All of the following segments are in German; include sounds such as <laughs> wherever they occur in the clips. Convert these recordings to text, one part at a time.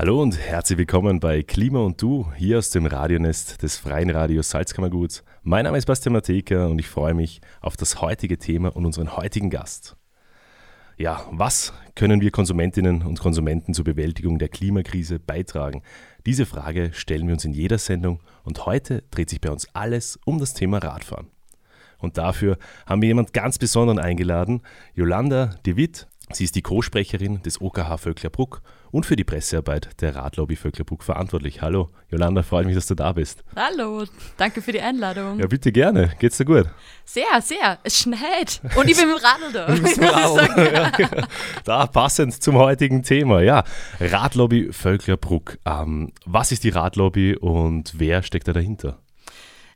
Hallo und herzlich willkommen bei Klima und Du, hier aus dem Radionest des Freien Radios Salzkammerguts. Mein Name ist Bastian Mateka und ich freue mich auf das heutige Thema und unseren heutigen Gast. Ja, was können wir Konsumentinnen und Konsumenten zur Bewältigung der Klimakrise beitragen? Diese Frage stellen wir uns in jeder Sendung und heute dreht sich bei uns alles um das Thema Radfahren. Und dafür haben wir jemand ganz Besonderen eingeladen, Yolanda De Witt. Sie ist die Co-Sprecherin des OKH Vöcklerbruck und für die Pressearbeit der Radlobby Vöcklerbruck verantwortlich. Hallo, Jolanda, freut mich, dass du da bist. Hallo, danke für die Einladung. Ja, bitte gerne. Geht's dir gut? Sehr, sehr. Es schneit. Und ich bin mit dem Radl da. <laughs> <laughs> Ja, genau. da passend zum heutigen Thema. Ja, Radlobby Vöcklerbruck. Ähm, was ist die Radlobby und wer steckt da dahinter?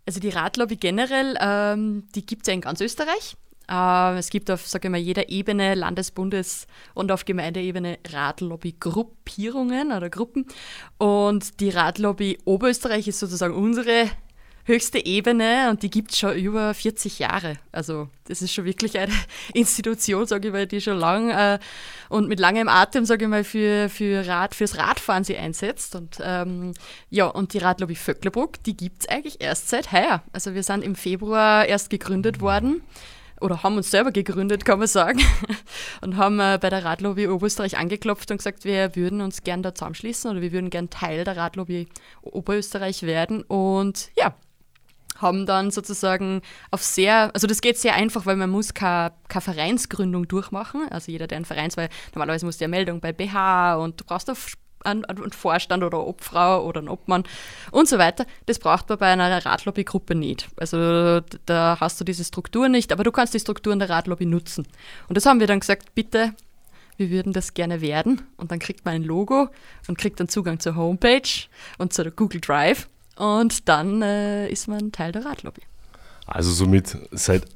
Also die Radlobby generell, ähm, die gibt es ja in ganz Österreich. Uh, es gibt auf, sage ich mal, jeder Ebene, Landes-, Bundes- und auf Gemeindeebene Radlobby-Gruppierungen oder Gruppen. Und die Radlobby Oberösterreich ist sozusagen unsere höchste Ebene und die gibt es schon über 40 Jahre. Also das ist schon wirklich eine <laughs> Institution, sage ich mal, die schon lang äh, und mit langem Atem, sage ich mal, für, für Rad, fürs Radfahren sie einsetzt. Und ähm, ja, und die Radlobby Vöcklerbruck, die gibt es eigentlich erst seit heuer. Also wir sind im Februar erst gegründet worden oder haben uns selber gegründet, kann man sagen, <laughs> und haben äh, bei der Radlobby Oberösterreich angeklopft und gesagt, wir würden uns gern da zusammenschließen oder wir würden gern Teil der Radlobby Oberösterreich werden. Und ja, haben dann sozusagen auf sehr, also das geht sehr einfach, weil man muss keine, Vereinsgründung durchmachen. Also jeder, der einen Vereins, weil normalerweise musst du ja Meldung bei BH und du brauchst auf einen, einen Vorstand oder Obfrau oder einen Obmann und so weiter. Das braucht man bei einer Radlobbygruppe nicht. Also da hast du diese Struktur nicht, aber du kannst die Strukturen der Radlobby nutzen. Und das haben wir dann gesagt, bitte, wir würden das gerne werden. Und dann kriegt man ein Logo und kriegt dann Zugang zur Homepage und zu der Google Drive. Und dann äh, ist man Teil der Radlobby. Also somit seit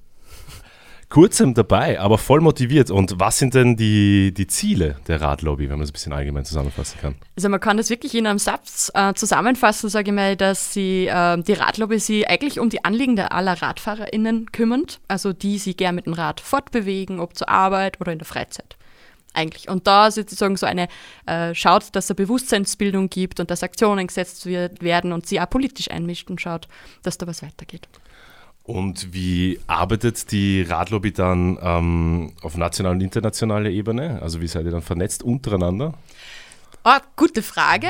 kurzem dabei, aber voll motiviert. Und was sind denn die, die Ziele der Radlobby, wenn man es ein bisschen allgemein zusammenfassen kann? Also man kann das wirklich in einem Satz äh, zusammenfassen, sage ich mal, dass sie, äh, die Radlobby sich eigentlich um die Anliegen der aller RadfahrerInnen kümmert, also die sie gern mit dem Rad fortbewegen, ob zur Arbeit oder in der Freizeit eigentlich. Und da sozusagen so eine, äh, schaut, dass es Bewusstseinsbildung gibt und dass Aktionen gesetzt wird, werden und sie auch politisch einmischt und schaut, dass da was weitergeht. Und wie arbeitet die Radlobby dann ähm, auf nationaler und internationaler Ebene? Also wie seid ihr dann vernetzt untereinander? Oh, gute Frage.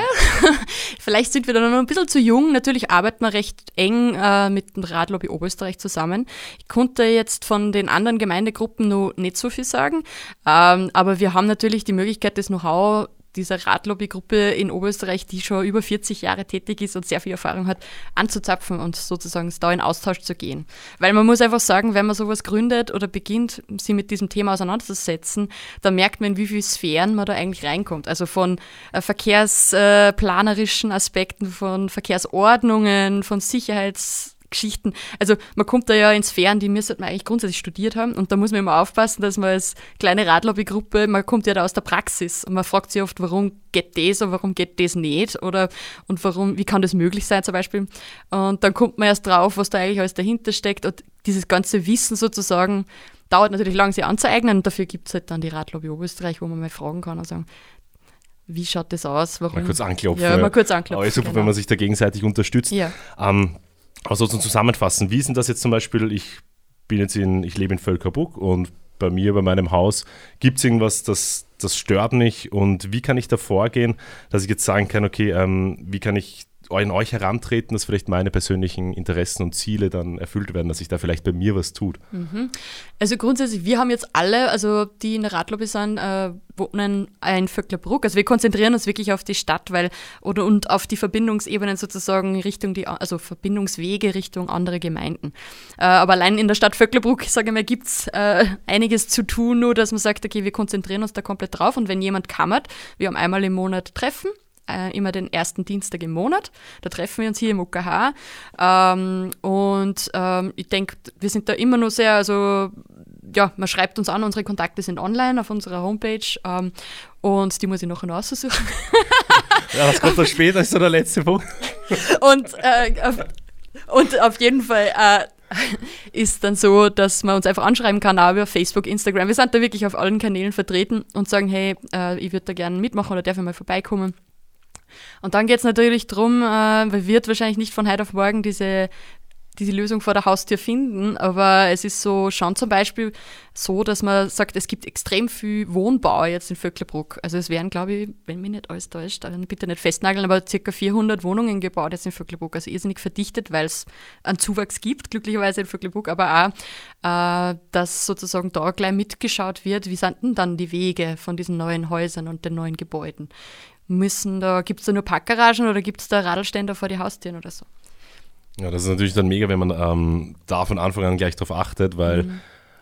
<laughs> Vielleicht sind wir da noch ein bisschen zu jung. Natürlich arbeiten wir recht eng äh, mit dem Radlobby Oberösterreich zusammen. Ich konnte jetzt von den anderen Gemeindegruppen noch nicht so viel sagen, ähm, aber wir haben natürlich die Möglichkeit, das Know-how dieser Radlobbygruppe in Oberösterreich, die schon über 40 Jahre tätig ist und sehr viel Erfahrung hat, anzuzapfen und sozusagen da in Austausch zu gehen. Weil man muss einfach sagen, wenn man sowas gründet oder beginnt, sich mit diesem Thema auseinanderzusetzen, dann merkt man, in wie viele Sphären man da eigentlich reinkommt. Also von äh, verkehrsplanerischen Aspekten, von Verkehrsordnungen, von Sicherheits Geschichten. Also man kommt da ja in Sphären, die müsste man eigentlich grundsätzlich studiert haben. Und da muss man immer aufpassen, dass man als kleine Radlobbygruppe, man kommt ja da aus der Praxis und man fragt sich oft, warum geht das oder warum geht das nicht? Oder und warum, wie kann das möglich sein zum Beispiel? Und dann kommt man erst drauf, was da eigentlich alles dahinter steckt. Und dieses ganze Wissen sozusagen dauert natürlich lang, sich anzueignen. Und dafür gibt es halt dann die Radlobby Oberösterreich, wo man mal fragen kann und sagen, wie schaut das aus? Warum? Mal kurz anklopfen. Ja, mal kurz anklopfen. Aber super, genau. wenn man sich da gegenseitig unterstützt. Ja. Ähm, also zum Zusammenfassen, wie sind das jetzt zum Beispiel, ich bin jetzt in, ich lebe in Völkerbuck und bei mir, bei meinem Haus, gibt es irgendwas, das, das stört mich? Und wie kann ich da vorgehen, dass ich jetzt sagen kann, okay, ähm, wie kann ich an euch herantreten, dass vielleicht meine persönlichen Interessen und Ziele dann erfüllt werden, dass sich da vielleicht bei mir was tut? Mhm. Also grundsätzlich, wir haben jetzt alle, also die in der Radlobby sind, äh, wohnen in Vöcklerbruck. Also wir konzentrieren uns wirklich auf die Stadt, weil oder und auf die Verbindungsebenen sozusagen Richtung die, also Verbindungswege Richtung andere Gemeinden. Äh, aber allein in der Stadt Vöcklerbruck, sage ich mal, gibt es äh, einiges zu tun, nur dass man sagt, okay, wir konzentrieren uns da komplett drauf und wenn jemand kammert, wir haben einmal im Monat Treffen, äh, immer den ersten Dienstag im Monat. Da treffen wir uns hier im UKH. Ähm, und ähm, ich denke, wir sind da immer noch sehr, also ja, man schreibt uns an, unsere Kontakte sind online auf unserer Homepage ähm, und die muss ich nachher noch aussuchen. <laughs> ja, das kommt dann später, ist so der letzte Punkt. und, äh, auf, und auf jeden Fall äh, ist dann so, dass man uns einfach anschreiben kann, auch über Facebook, Instagram. Wir sind da wirklich auf allen Kanälen vertreten und sagen, hey, äh, ich würde da gerne mitmachen oder darf ich mal vorbeikommen. Und dann geht es natürlich darum, äh, weil wird wahrscheinlich nicht von heute auf morgen diese diese Lösung vor der Haustür finden, aber es ist so schon zum Beispiel so, dass man sagt, es gibt extrem viel Wohnbau jetzt in Vöcklerbruck. Also es werden, glaube ich, wenn mich nicht alles täuscht, bitte nicht festnageln, aber circa 400 Wohnungen gebaut jetzt in Vöcklerbruck. Also irrsinnig verdichtet, weil es einen Zuwachs gibt, glücklicherweise in Vöcklerbruck, aber auch, äh, dass sozusagen da gleich mitgeschaut wird, wie sind denn dann die Wege von diesen neuen Häusern und den neuen Gebäuden müssen da, gibt es da nur Parkgaragen oder gibt es da Radlständer vor die Haustüren oder so? Ja, das ist natürlich dann mega, wenn man ähm, da von Anfang an gleich drauf achtet, weil mhm.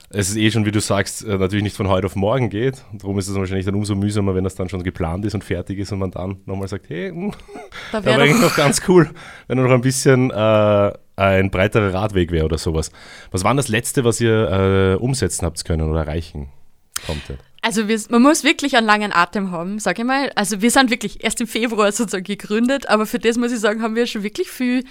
es ist eh schon, wie du sagst, äh, natürlich nicht von heute auf morgen geht. Darum ist es wahrscheinlich dann umso mühsamer, wenn das dann schon geplant ist und fertig ist und man dann nochmal sagt, hey, mh, hm, da wäre eigentlich noch ganz cool, wenn noch ein bisschen äh, ein breiterer Radweg wäre oder sowas. Was war das Letzte, was ihr äh, umsetzen habt können oder erreichen konntet? Also wir, man muss wirklich einen langen Atem haben, sage ich mal. Also wir sind wirklich erst im Februar sozusagen gegründet, aber für das muss ich sagen, haben wir schon wirklich viel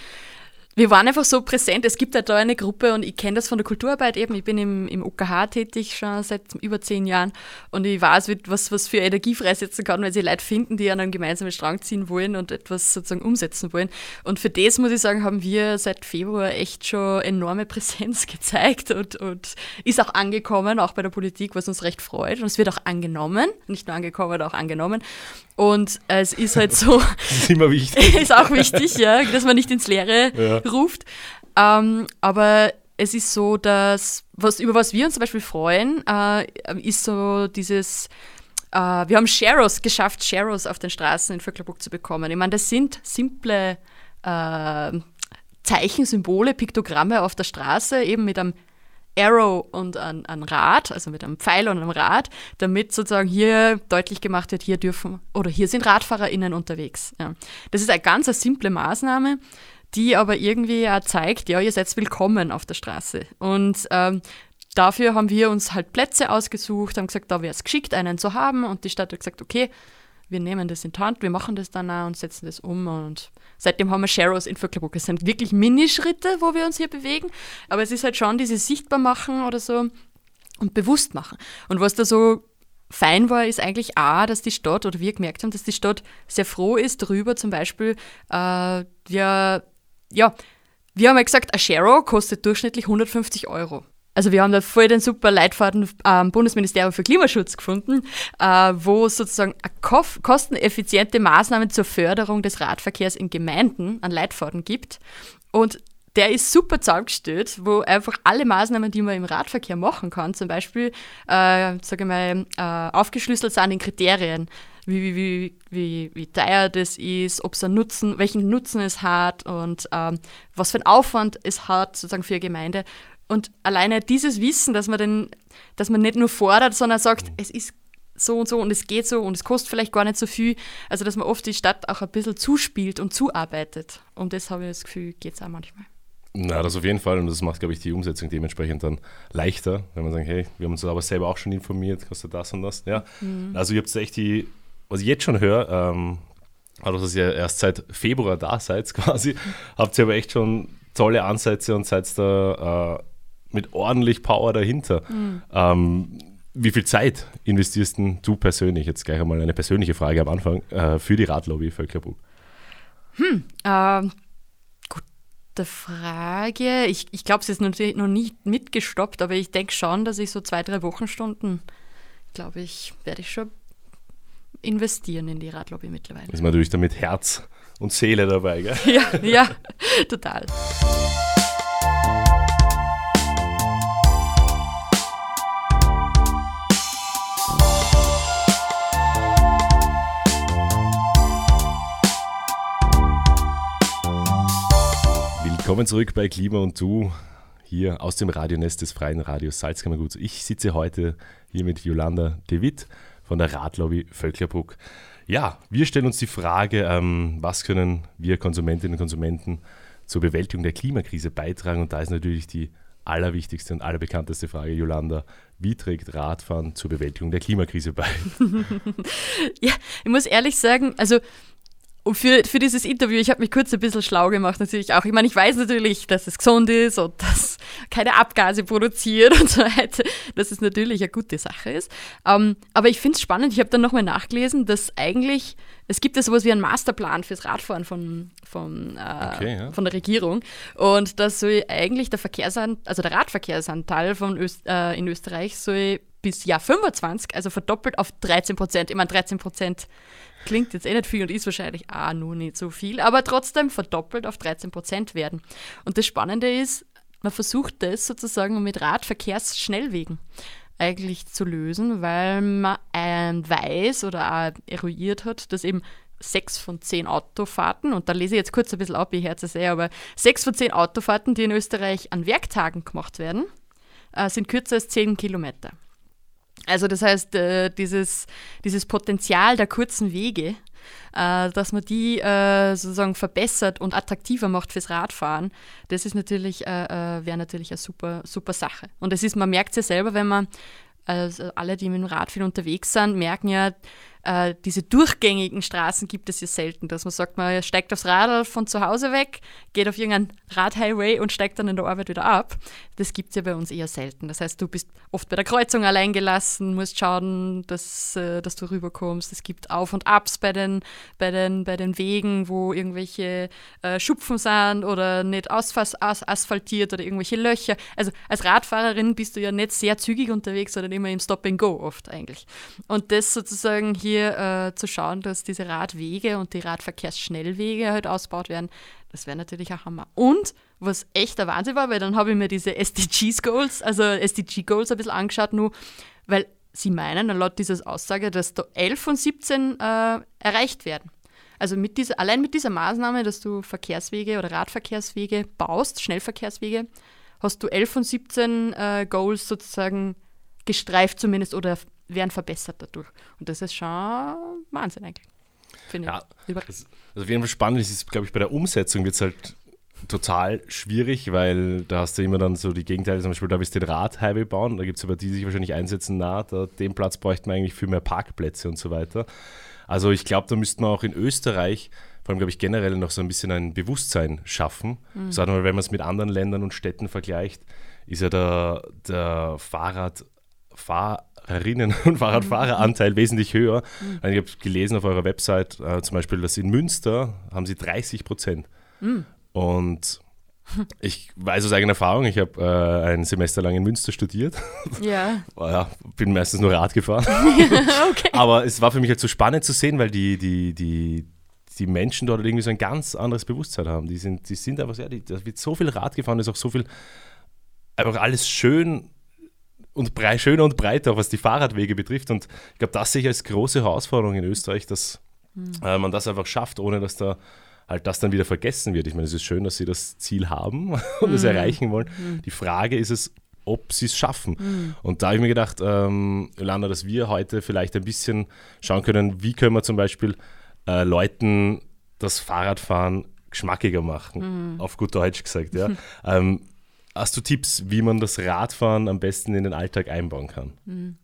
wir waren einfach so präsent. Es gibt ja da eine Gruppe und ich kenne das von der Kulturarbeit eben. Ich bin im, im UKH tätig schon seit über zehn Jahren und ich weiß, was, was für Energie freisetzen kann, weil sie Leute finden, die an einem gemeinsamen Strang ziehen wollen und etwas sozusagen umsetzen wollen. Und für das, muss ich sagen, haben wir seit Februar echt schon enorme Präsenz <laughs> gezeigt und, und ist auch angekommen, auch bei der Politik, was uns recht freut. Und es wird auch angenommen, nicht nur angekommen, auch angenommen. Und es ist halt so. <laughs> ist immer wichtig. <laughs> ist auch wichtig, ja, dass man nicht ins Leere ja. ruft. Ähm, aber es ist so, dass, was, über was wir uns zum Beispiel freuen, äh, ist so dieses, äh, wir haben Sharos geschafft, Sharos auf den Straßen in Vöcklerburg zu bekommen. Ich meine, das sind simple äh, Zeichen, Symbole, Piktogramme auf der Straße, eben mit einem Arrow und ein, ein Rad, also mit einem Pfeil und einem Rad, damit sozusagen hier deutlich gemacht wird, hier dürfen oder hier sind RadfahrerInnen unterwegs. Ja. Das ist eine ganz eine simple Maßnahme, die aber irgendwie auch zeigt, ja, ihr seid willkommen auf der Straße. Und ähm, dafür haben wir uns halt Plätze ausgesucht, haben gesagt, da wäre es geschickt, einen zu haben. Und die Stadt hat gesagt, okay, wir nehmen das in die Hand, wir machen das dann auch und setzen das um. Und seitdem haben wir Sharos in Vöcklerbruck. Es sind wirklich Minischritte, wo wir uns hier bewegen, aber es ist halt schon dieses sichtbar machen oder so und bewusst machen. Und was da so fein war, ist eigentlich auch, dass die Stadt, oder wir gemerkt haben, dass die Stadt sehr froh ist darüber, zum Beispiel, äh, wir, ja, wir haben ja gesagt, ein Sharo kostet durchschnittlich 150 Euro. Also wir haben da voll den super Leitfaden am Bundesministerium für Klimaschutz gefunden, äh, wo sozusagen kosteneffiziente Maßnahmen zur Förderung des Radverkehrs in Gemeinden an Leitfaden gibt. Und der ist super zusammengestellt, wo einfach alle Maßnahmen, die man im Radverkehr machen kann, zum Beispiel, äh, sage ich mal, äh, aufgeschlüsselt sind in Kriterien, wie, wie, wie, wie, wie teuer das ist, ob es einen Nutzen, welchen Nutzen es hat und ähm, was für einen Aufwand es hat, sozusagen für eine Gemeinde. Und alleine dieses Wissen, dass man, den, dass man nicht nur fordert, sondern sagt, es ist so und so und es geht so und es kostet vielleicht gar nicht so viel. Also, dass man oft die Stadt auch ein bisschen zuspielt und zuarbeitet. Und das habe ich das Gefühl, geht es auch manchmal. Na, das auf jeden Fall. Und das macht, glaube ich, die Umsetzung dementsprechend dann leichter, wenn man sagt, hey, wir haben uns aber selber auch schon informiert, kostet das und das. Ja. Mhm. Also ihr habt echt die, was ich jetzt schon höre, ähm, also dass ihr erst seit Februar da seid <laughs> quasi, habt ihr aber echt schon tolle Ansätze und seid da äh, mit ordentlich Power dahinter. Mhm. Ähm, wie viel Zeit investierst du persönlich, jetzt gleich einmal eine persönliche Frage am Anfang, äh, für die Radlobby Völkerbruck? Hm, äh, gute Frage. Ich, ich glaube, es ist natürlich noch nicht mitgestoppt, aber ich denke schon, dass ich so zwei, drei Wochenstunden, glaube ich, werde ich schon investieren in die Radlobby mittlerweile. Ist man natürlich damit Herz und Seele dabei, gell? <laughs> Ja, ja, total. Willkommen zurück bei Klima und Du, hier aus dem Radionest des Freien Radios Salzkammergut. Ich sitze heute hier mit Jolanda De Witt von der Radlobby Völklerbruck. Ja, wir stellen uns die Frage, ähm, was können wir Konsumentinnen und Konsumenten zur Bewältigung der Klimakrise beitragen? Und da ist natürlich die allerwichtigste und allerbekannteste Frage, Jolanda, wie trägt Radfahren zur Bewältigung der Klimakrise bei? <laughs> ja, ich muss ehrlich sagen, also und für, für dieses Interview, ich habe mich kurz ein bisschen schlau gemacht, natürlich auch. Ich meine, ich weiß natürlich, dass es gesund ist und dass keine Abgase produziert und so weiter, dass es natürlich eine gute Sache ist. Um, ähm, aber ich finde es spannend, ich habe dann nochmal nachgelesen, dass eigentlich, es gibt ja sowas wie einen Masterplan fürs Radfahren von, von, äh, okay, ja. von der Regierung und dass soll eigentlich der Verkehrsanteil, also der Radverkehrsanteil von Öst, äh, in Österreich soll bis Jahr 25, also verdoppelt auf 13 Prozent. Ich meine, 13 Prozent Klingt jetzt eh nicht viel und ist wahrscheinlich auch nur nicht so viel, aber trotzdem verdoppelt auf 13 Prozent werden. Und das Spannende ist, man versucht das sozusagen mit Radverkehrsschnellwegen eigentlich zu lösen, weil man weiß oder auch eruiert hat, dass eben sechs von zehn Autofahrten, und da lese ich jetzt kurz ein bisschen ab, ich herz es eh, aber sechs von zehn Autofahrten, die in Österreich an Werktagen gemacht werden, äh, sind kürzer als zehn Kilometer. Also das heißt, äh, dieses, dieses Potenzial der kurzen Wege, äh, dass man die äh, sozusagen verbessert und attraktiver macht fürs Radfahren, das ist natürlich, wäre natürlich eine super, super Sache. Und es ist, man merkt es ja selber, wenn man, also alle, die mit dem Rad viel unterwegs sind, merken ja, äh, diese durchgängigen Straßen gibt es ja selten, dass man sagt, man steigt aufs Rad von zu Hause weg, geht auf irgendeinen Radhighway und steigt dann in der Arbeit wieder ab. Das gibt es ja bei uns eher selten. Das heißt, du bist oft bei der Kreuzung allein gelassen, musst schauen, dass, äh, dass du rüberkommst. Es gibt Auf- und Abs bei den, bei den, bei den Wegen, wo irgendwelche äh, Schupfen sind oder nicht asphalt, asphaltiert oder irgendwelche Löcher. Also als Radfahrerin bist du ja nicht sehr zügig unterwegs, sondern immer im Stop and Go oft eigentlich. Und das sozusagen hier hier äh, zu schauen, dass diese Radwege und die Radverkehrsschnellwege halt ausgebaut werden, das wäre natürlich ein Hammer. Und was echt der Wahnsinn war, weil dann habe ich mir diese SDGs-Goals, also SDG-Goals ein bisschen angeschaut, nur weil sie meinen, laut dieser Aussage, dass da 11 von 17 äh, erreicht werden. Also mit dieser, allein mit dieser Maßnahme, dass du Verkehrswege oder Radverkehrswege baust, Schnellverkehrswege, hast du 11 von 17 äh, Goals sozusagen gestreift zumindest oder werden verbessert dadurch. Und das ist schon Wahnsinn eigentlich. Finde ja, ich. Das, also auf jeden Fall spannend ist, ist glaube ich, bei der Umsetzung wird es halt total schwierig, weil da hast du immer dann so die Gegenteile, zum Beispiel da willst du den Radhighway bauen, da gibt es aber die, die sich wahrscheinlich einsetzen, na, da, den Platz bräuchte man eigentlich viel mehr Parkplätze und so weiter. Also ich glaube, da müsste man auch in Österreich, vor allem glaube ich generell noch so ein bisschen ein Bewusstsein schaffen. Mhm. Sagen wir mal, wenn man es mit anderen Ländern und Städten vergleicht, ist ja der, der Fahrrad, Fahr Fahrerinnen <laughs> und Fahrradfahreranteil wesentlich höher. Mhm. Ich habe gelesen auf eurer Website äh, zum Beispiel, dass in Münster haben sie 30 Prozent. Mhm. Und <laughs> ich weiß aus eigener Erfahrung, ich habe äh, ein Semester lang in Münster studiert. Ja. <laughs> ja bin meistens nur Rad gefahren. okay. Aber es war für mich halt so spannend zu sehen, weil die, die, die, die Menschen dort irgendwie so ein ganz anderes Bewusstsein haben. Die sind, die sind einfach, ja, die, da wird so viel Rad gefahren, ist auch so viel, einfach alles schön und brei, schöner und breiter, was die Fahrradwege betrifft. Und ich glaube, das sehe ich als große Herausforderung in Österreich, dass mhm. äh, man das einfach schafft, ohne dass da halt das dann wieder vergessen wird. Ich meine, es ist schön, dass sie das Ziel haben <laughs> und es mhm. erreichen wollen. Mhm. Die Frage ist es, ob sie es schaffen. Mhm. Und da habe ich mir gedacht, ähm, Yolanda, dass wir heute vielleicht ein bisschen schauen können, wie können wir zum Beispiel äh, Leuten das Fahrradfahren geschmackiger machen, mhm. auf gut Deutsch gesagt. Ja. <laughs> ähm, Hast du Tipps, wie man das Radfahren am besten in den Alltag einbauen kann? Hm.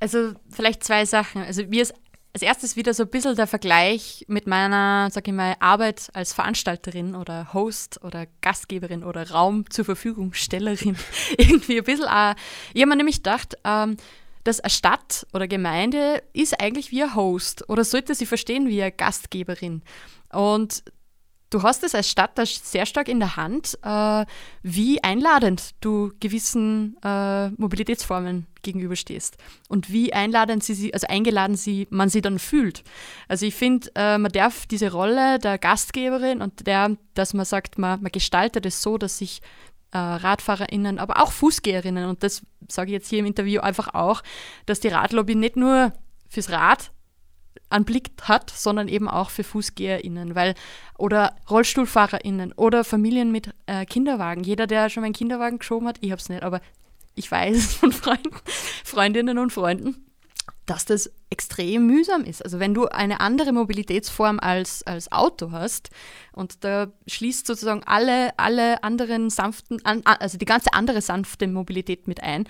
Also vielleicht zwei Sachen. Also mir ist als erstes wieder so ein bisschen der Vergleich mit meiner, sag ich mal, Arbeit als Veranstalterin oder Host oder Gastgeberin oder Raum zur Verfügungstellerin. <laughs> Irgendwie ein bisschen. Auch, ich habe mir nämlich gedacht, ähm, dass eine Stadt oder Gemeinde ist eigentlich wie ein Host oder sollte sie verstehen wie eine Gastgeberin. Und du hast es als Stadt sehr stark in der Hand, äh, wie einladend du gewissen äh, Mobilitätsformen gegenüberstehst und wie einladend sie, also eingeladen sie, man sie dann fühlt. Also ich finde, äh, man darf diese Rolle der Gastgeberin und der, dass man sagt, man, man gestaltet es so, dass sich äh, RadfahrerInnen, aber auch FußgeherInnen, und das sage ich jetzt hier im Interview einfach auch, dass die Radlobby nicht nur fürs Rad einen Blick hat, sondern eben auch für FußgeherInnen, weil oder RollstuhlfahrerInnen oder Familien mit äh, Kinderwagen. Jeder, der schon mal einen Kinderwagen geschoben hat, ich habe es nicht, aber ich weiß <laughs> von Freunden, Freundinnen und Freunden, dass das extrem mühsam ist. Also wenn du eine andere Mobilitätsform als, als Auto hast und da schließt sozusagen alle, alle anderen sanften, also die ganze andere sanfte Mobilität mit ein,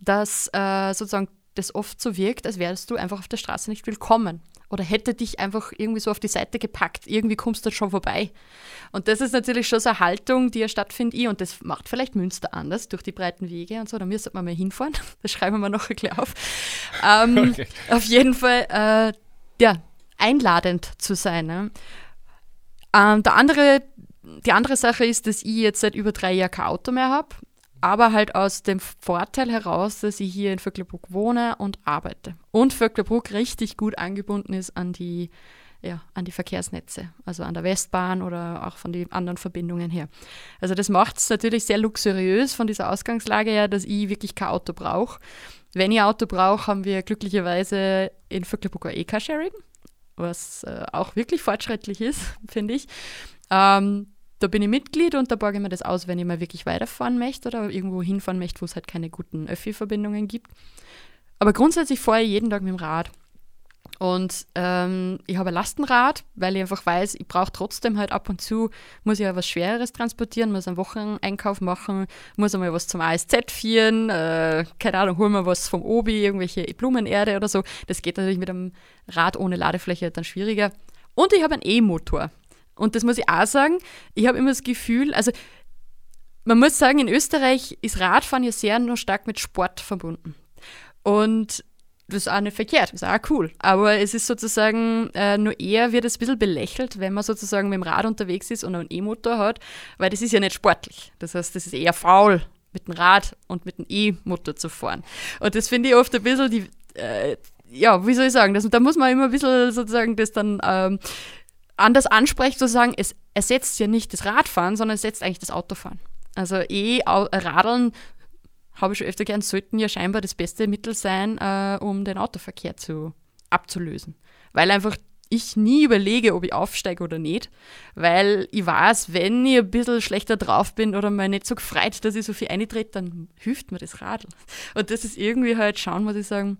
dass äh, sozusagen das oft so wirkt, als wärst du einfach auf der Straße nicht willkommen oder hätte dich einfach irgendwie so auf die Seite gepackt. Irgendwie kommst du schon vorbei. Und das ist natürlich schon so eine Haltung, die ja stattfindet. Und das macht vielleicht Münster anders durch die breiten Wege und so. Da müsste man mal hinfahren. <laughs> Das schreiben wir noch ein bisschen auf. Ähm, <laughs> okay. Auf jeden Fall, äh, ja, einladend zu sein. Ne? Ähm, der andere, die andere Sache ist, dass ich jetzt seit über drei Jahren kein Auto mehr habe aber halt aus dem Vorteil heraus, dass ich hier in Vöcklerbruck wohne und arbeite. Und Vöcklerbruck richtig gut angebunden ist an die, ja, an die Verkehrsnetze, also an der Westbahn oder auch von den anderen Verbindungen her. Also das macht es natürlich sehr luxuriös von dieser Ausgangslage her, dass ich wirklich kein Auto brauche. Wenn ich Auto brauche, haben wir glücklicherweise in Vöcklerbruck ein E-Carsharing, was äh, auch wirklich fortschrittlich ist, <laughs> finde ich. Ähm, da bin ich Mitglied und da borge ich mir das aus, wenn ich mal wirklich weiterfahren möchte oder irgendwo hinfahren möchte, wo es halt keine guten Öffi-Verbindungen gibt. Aber grundsätzlich fahre ich jeden Tag mit dem Rad. Und ähm, ich habe ein Lastenrad, weil ich einfach weiß, ich brauche trotzdem halt ab und zu, muss ich ja was Schwereres transportieren, muss einen Wocheneinkauf machen, muss einmal was zum ASZ führen, äh, keine Ahnung, holen wir was vom Obi, irgendwelche Blumenerde oder so. Das geht natürlich mit einem Rad ohne Ladefläche dann schwieriger. Und ich habe einen E-Motor. Und das muss ich auch sagen, ich habe immer das Gefühl, also man muss sagen, in Österreich ist Radfahren ja sehr nur stark mit Sport verbunden. Und das ist auch nicht verkehrt, das ist auch cool. Aber es ist sozusagen, äh, nur eher wird es ein bisschen belächelt, wenn man sozusagen mit dem Rad unterwegs ist und einen E-Motor hat, weil das ist ja nicht sportlich. Das heißt, das ist eher faul, mit dem Rad und mit dem E-Motor zu fahren. Und das finde ich oft ein bisschen die, äh, ja, wie soll ich sagen, das, da muss man immer ein bisschen sozusagen das dann ähm, anders ansprecht, zu sagen, es ersetzt ja nicht das Radfahren, sondern es ersetzt eigentlich das Autofahren. Also eh Radeln habe ich schon öfter gern, sollten ja scheinbar das beste Mittel sein, äh, um den Autoverkehr zu, abzulösen. Weil einfach ich nie überlege, ob ich aufsteige oder nicht, weil ich weiß, wenn ich ein bisschen schlechter drauf bin oder mal nicht so gefreut, dass ich so viel eintrete, dann hilft mir das Radl. Und das ist irgendwie halt schauen, muss ich sagen,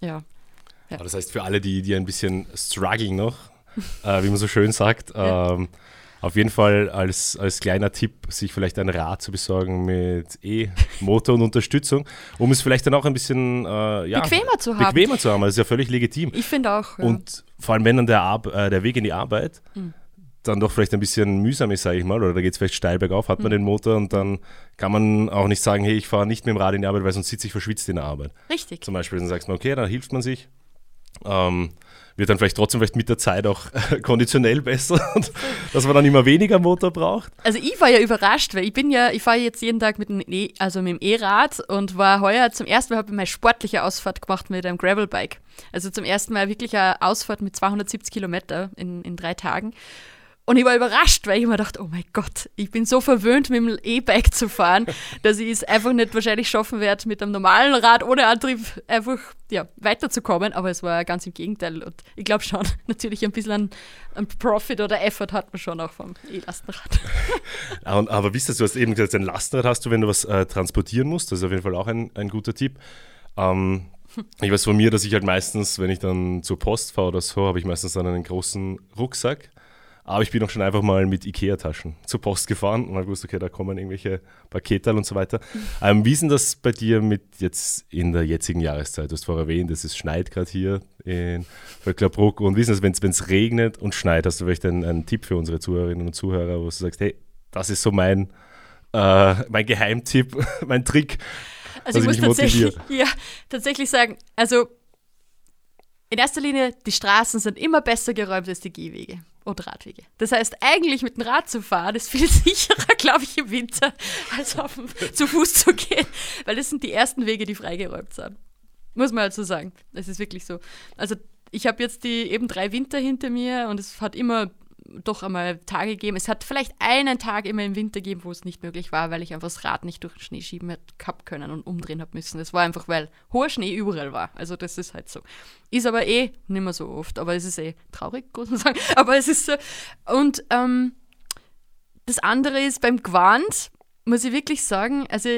ja. ja. Das heißt, für alle, die, die ein bisschen struggling noch, äh, wie man so schön sagt. Ja. Ähm, auf jeden Fall als, als kleiner Tipp, sich vielleicht ein Rad zu besorgen mit E-Motor und Unterstützung, um es vielleicht dann auch ein bisschen äh, ja, bequemer zu haben. Bequemer zu haben, das ist ja völlig legitim. Ich finde auch. Ja. Und vor allem, wenn dann der, Ar äh, der Weg in die Arbeit hm. dann doch vielleicht ein bisschen mühsam ist, sage ich mal, oder da geht es vielleicht steil bergauf, hat man hm. den Motor und dann kann man auch nicht sagen, hey, ich fahre nicht mit dem Rad in die Arbeit, weil sonst sitze ich verschwitzt in der Arbeit. Richtig. Zum Beispiel, dann sagst du, okay, dann hilft man sich. Ähm, wird dann vielleicht trotzdem vielleicht mit der Zeit auch <laughs> konditionell besser, dass man dann immer weniger Motor braucht. Also ich war ja überrascht, weil ich bin ja, ich fahre jetzt jeden Tag mit dem e, also mit dem E-Rad und war heuer zum ersten Mal habe ich meine sportliche Ausfahrt gemacht mit einem Gravelbike. Also zum ersten Mal wirklich eine Ausfahrt mit 270 Kilometer in, in drei Tagen. Und ich war überrascht, weil ich mir dachte, oh mein Gott, ich bin so verwöhnt, mit dem E-Bike zu fahren, <laughs> dass ich es einfach nicht wahrscheinlich schaffen werde, mit einem normalen Rad ohne Antrieb einfach ja, weiterzukommen. Aber es war ganz im Gegenteil. Und ich glaube schon, <laughs> natürlich ein bisschen an, an, Profit oder Effort hat man schon auch vom E-Lastenrad. <laughs> aber wisst ihr, du hast eben gesagt, ein Lastenrad hast du, wenn du was äh, transportieren musst. Das ist auf jeden Fall auch ein, ein guter Tipp. Ähm, ich weiß von mir, dass ich halt meistens, wenn ich dann zur Post fahre oder so, habe ich meistens dann einen großen Rucksack aber ich bin auch schon einfach mal mit Ikea-Taschen zur Post gefahren und habe gewusst, okay, da kommen irgendwelche Pakete und so weiter. Ähm, wie ist denn das bei dir mit jetzt in der jetzigen Jahreszeit? Du hast vorher erwähnt, es schneit gerade hier in Vöcklerbruck. Und wie ist das, wenn es regnet und schneit? Hast du vielleicht einen, einen, Tipp für unsere Zuhörerinnen und Zuhörer, wo du sagst, hey, das ist so mein, äh, mein Geheimtipp, <laughs> mein Trick, also ich muss tatsächlich, <laughs> ja, tatsächlich sagen, also in erster Linie, die Straßen sind immer besser geräumt als die Gehwege. und Radwege. Das heißt, eigentlich mit dem Rad zu fahren ist viel <laughs> sicherer, glaube ich, im Winter, als auf dem, zu Fuß zu gehen, weil das sind die ersten Wege, die freigeräumt sind. Muss man halt so sagen. Es ist wirklich so. Also ich habe jetzt die eben drei Winter hinter mir und es hat immer doch einmal Tage gegeben. Es hat vielleicht einen Tag immer im Winter gegeben, wo es nicht möglich war, weil ich einfach das Rad nicht durch den Schnee schieben gehabt können und umdrehen habe müssen. Das war einfach, weil hoher Schnee überall war. Also das ist halt so. Ist aber eh nicht mehr so oft, aber es ist eh traurig, <laughs> muss man sagen. Aber es ist so. Und ähm, das andere ist beim Gewand, muss ich wirklich sagen, also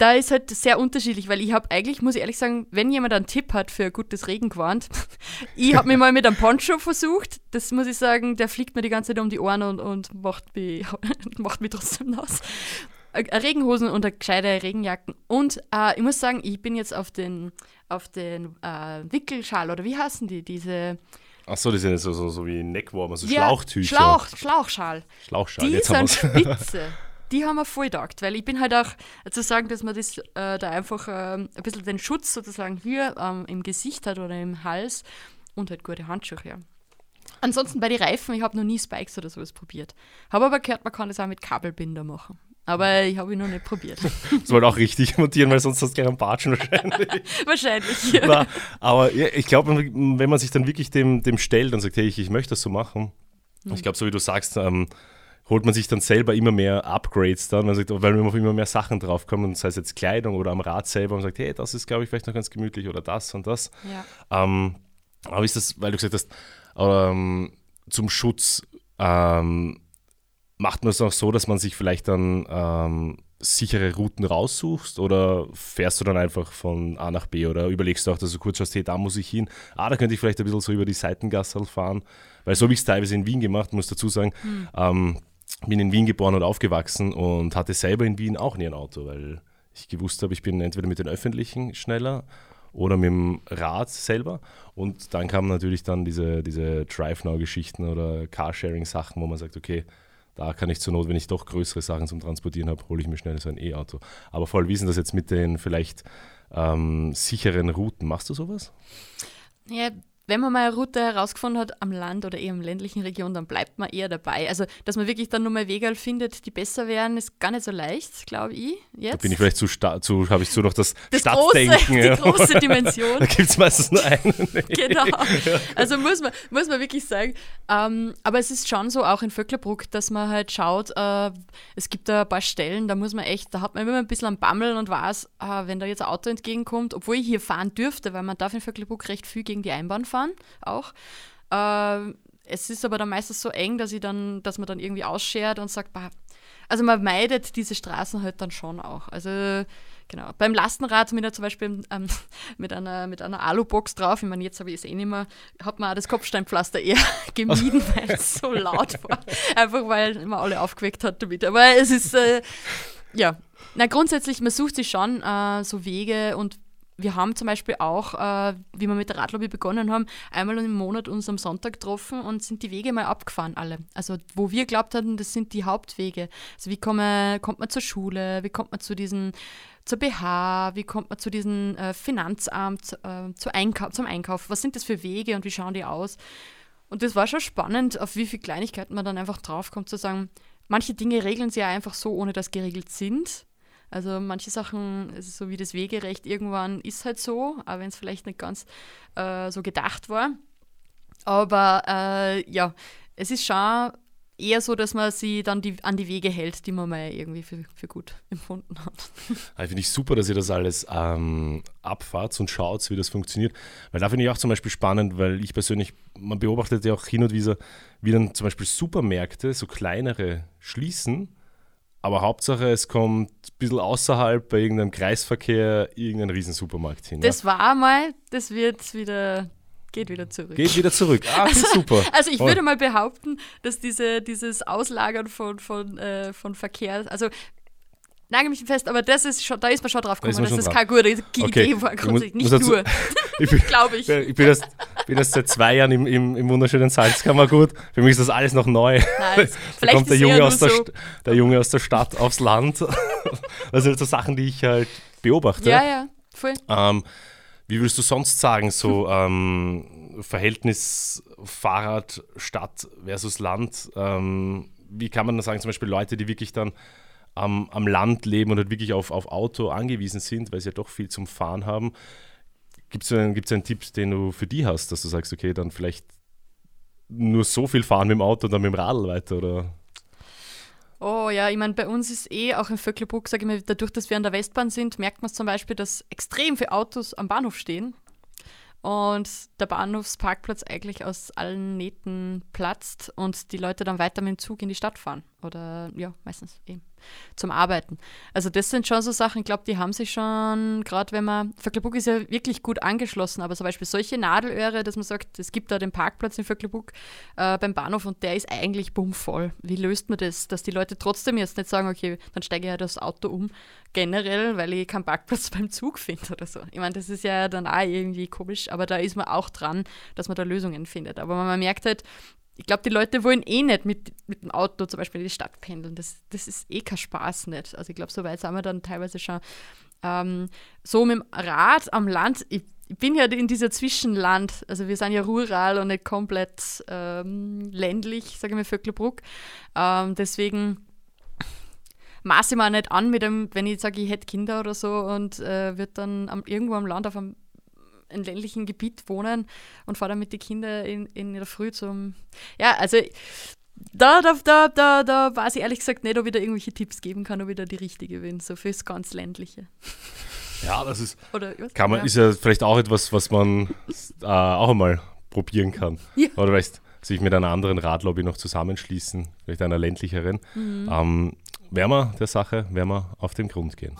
da ist halt sehr unterschiedlich, weil ich habe eigentlich, muss ich ehrlich sagen, wenn jemand einen Tipp hat für ein gutes Regengewand, <laughs> ich habe mich mal mit einem Poncho versucht, das muss ich sagen, der fliegt mir die ganze Zeit um die Ohren und, und macht, mich, <laughs> macht mich trotzdem nass. Äh, Regenhosen und eine gescheite Regenjacken. Und äh, ich muss sagen, ich bin jetzt auf den, auf den äh, Wickelschal oder wie heißen die, diese... Ach so, die sind so, so, so wie Neckwarmer, so ja, Schlauchtücher. Schlauch, Schlauchschal. Schlauchschal, die jetzt sind spitze <laughs> die haben wir voll gedacht, weil ich bin halt auch zu sagen, dass man das äh, da einfach äh, ein bisschen den Schutz sozusagen hier ähm, im Gesicht hat oder im Hals und halt gute Handschuhe. Ja. Ansonsten bei den Reifen, ich habe noch nie Spikes oder sowas probiert. Habe aber gehört, man kann das auch mit Kabelbinder machen. Aber ich habe ihn noch nicht probiert. <laughs> das wollte auch richtig montieren, weil sonst hast du gerne einen Batschen wahrscheinlich. <laughs> wahrscheinlich. Ja. Na, aber ja, ich glaube, wenn man sich dann wirklich dem, dem stellt und sagt, hey, ich, ich möchte das so machen, mhm. ich glaube, so wie du sagst, ähm, holt man sich dann selber immer mehr Upgrades dann, man sagt, weil auf immer mehr Sachen draufkommen, sei es jetzt Kleidung oder am Rad selber und sagt, hey, das ist, glaube ich, vielleicht noch ganz gemütlich oder das und das. Ja. Ähm, aber ist das, weil du gesagt hast, ähm, zum Schutz ähm, macht man es auch so, dass man sich vielleicht dann ähm, sichere Routen raussuchst oder fährst du dann einfach von A nach B oder überlegst du auch, dass du kurz schaust, hey, da muss ich hin, ah, da könnte ich vielleicht ein bisschen so über die Seitengasse fahren, weil so habe ich es teilweise in Wien gemacht, muss dazu sagen, hm. Bin in Wien geboren und aufgewachsen und hatte selber in Wien auch nie ein Auto, weil ich gewusst habe, ich bin entweder mit den Öffentlichen schneller oder mit dem Rad selber. Und dann kamen natürlich dann diese, diese Drive-Now-Geschichten oder Carsharing-Sachen, wo man sagt, okay, da kann ich zur Not, wenn ich doch größere Sachen zum Transportieren habe, hole ich mir schnell so ein E-Auto. Aber voll, ist das jetzt mit den vielleicht ähm, sicheren Routen? Machst du sowas? Ja, wenn man mal eine Route herausgefunden hat am Land oder eher im ländlichen Region, dann bleibt man eher dabei. Also, dass man wirklich dann nochmal Wege findet, die besser wären, ist gar nicht so leicht, glaube ich. Jetzt. Da bin ich vielleicht zu, zu habe ich so noch das, das Stadtdenken. <laughs> Große, ja. Die große Dimension. da gibt es meistens nur einen. <laughs> genau. Also muss man, muss man wirklich sagen. Ähm, aber es ist schon so, auch in Vöcklerbruck, dass man halt schaut, äh, es gibt da ein paar Stellen, da muss man echt, da hat man immer ein bisschen am Bammel und weiß, äh, wenn da jetzt ein Auto entgegenkommt, obwohl ich hier fahren dürfte, weil man darf in Vöcklerbruck recht viel gegen die Einbahn fahren fahren auch. Äh, es ist aber dann meistens so eng, dass ich dann, dass man dann irgendwie ausschert und sagt, bah, also man meidet diese Straßen halt dann schon auch. Also genau. Beim Lastenrad mit zum Beispiel ähm, <laughs> mit einer, mit einer Alubox drauf, ich meine, jetzt habe ich es eh nicht mehr, hat man auch das Kopfsteinpflaster eher <laughs> gemieden, <laughs> weil es so laut war. Einfach weil immer alle aufgeweckt hat damit. Aber es ist, äh, ja. Na, grundsätzlich, man sucht sich schon äh, so Wege und wir haben zum Beispiel auch, äh, wie wir mit der Radlobby begonnen haben, einmal im Monat uns am Sonntag getroffen und sind die Wege mal abgefahren, alle. Also wo wir glaubt hatten, das sind die Hauptwege. Also wie komme, kommt man zur Schule, wie kommt man zu diesen, zur BH, wie kommt man zu diesem äh, Finanzamt, äh, zu Einkau zum Einkauf, was sind das für Wege und wie schauen die aus? Und das war schon spannend, auf wie viele Kleinigkeiten man dann einfach draufkommt, zu sagen, manche Dinge regeln sie ja einfach so, ohne dass geregelt sind. Also manche Sachen, so wie das Wegerecht, irgendwann ist halt so, auch wenn es vielleicht nicht ganz äh, so gedacht war. Aber äh, ja, es ist schon eher so, dass man sie dann die, an die Wege hält, die man mal irgendwie für, für gut empfunden hat. <laughs> Also finde ich super, dass ihr das alles ähm, abfahrt und schaut, wie das funktioniert. Weil da finde ich auch zum Beispiel spannend, weil ich persönlich, man beobachtet ja auch hin und wieder, wie dann zum Beispiel Supermärkte, so kleinere, schließen aber Hauptsache, es kommt ein bisschen außerhalb bei irgendeinem Kreisverkehr irgendein Riesensupermarkt hin. Das ja? war mal, das wird wieder, geht wieder zurück. Geht wieder zurück. Ah, also, super. Also ich würde mal behaupten, dass diese, dieses Auslagern von, von, äh, von Verkehr, also nagel mich fest, aber das ist schon, da ist man schon drauf gekommen, da das keine gute Idee okay. grundsätzlich. Nicht dazu, nur. <laughs> Glaube ich. Ich bin erst, bin erst seit zwei Jahren im, im, im wunderschönen Salzkammergut. Für mich ist das alles noch neu. Nice. <laughs> da kommt der Junge, aus der, so. der Junge aus der Stadt aufs Land. Das <laughs> sind so Sachen, die ich halt beobachte. Ja, ja, voll. Ähm, wie würdest du sonst sagen, so ähm, Verhältnis Fahrrad, Stadt versus Land. Ähm, wie kann man da sagen, zum Beispiel Leute, die wirklich dann am, am Land leben und halt wirklich auf, auf Auto angewiesen sind, weil sie ja doch viel zum Fahren haben. Gibt es einen, einen Tipp, den du für die hast, dass du sagst, okay, dann vielleicht nur so viel fahren mit dem Auto und dann mit dem Radl weiter oder? Oh ja, ich meine, bei uns ist eh auch in Vöcklerbruck, sage ich mal, dadurch, dass wir an der Westbahn sind, merkt man zum Beispiel, dass extrem viele Autos am Bahnhof stehen und der Bahnhofsparkplatz eigentlich aus allen Nähten platzt und die Leute dann weiter mit dem Zug in die Stadt fahren. Oder ja, meistens eben zum Arbeiten. Also das sind schon so Sachen, ich glaube, die haben sich schon, gerade wenn man, Vöcklerbruck ist ja wirklich gut angeschlossen, aber zum Beispiel solche Nadelöhre, dass man sagt, es gibt da den Parkplatz in Vöcklerbruck äh, beim Bahnhof und der ist eigentlich bummvoll. Wie löst man das, dass die Leute trotzdem jetzt nicht sagen, okay, dann steige ich ja das Auto um, generell, weil ich keinen Parkplatz <laughs> beim Zug finde oder so. Ich meine, das ist ja dann auch irgendwie komisch, aber da ist man auch dran, dass man da Lösungen findet. Aber man merkt halt, ich glaube, die Leute wollen eh nicht mit, mit dem Auto zum Beispiel in die Stadt pendeln. Das, das ist eh kein Spaß nicht. Also ich glaube, so weit sind wir dann teilweise schon. Ähm, so mit dem Rad am Land, ich, ich, bin ja in dieser Zwischenland, also wir sind ja rural und nicht komplett ähm, ländlich, sage ich mal, Vöcklerbruck. Ähm, deswegen maße ich mir nicht an mit dem, wenn ich sage, ich hätte Kinder oder so und äh, wird dann am, irgendwo am Land auf einem in ländlichen Gebiet wohnen und fahre dann mit den Kindern in, in der Früh zum. Ja, also da, da, da, da, da weiß ich ehrlich gesagt nicht, ob ich da irgendwelche Tipps geben kann, ob ich da die richtige bin, so fürs ganz ländliche. Ja, das ist, Oder, kann man, ja. ist ja vielleicht auch etwas, was man äh, auch einmal probieren kann. Ja. Oder weißt, sich mit einer anderen Radlobby noch zusammenschließen, vielleicht einer ländlicheren. Mhm. Ähm, wir der Sache, werden wir auf den Grund gehen.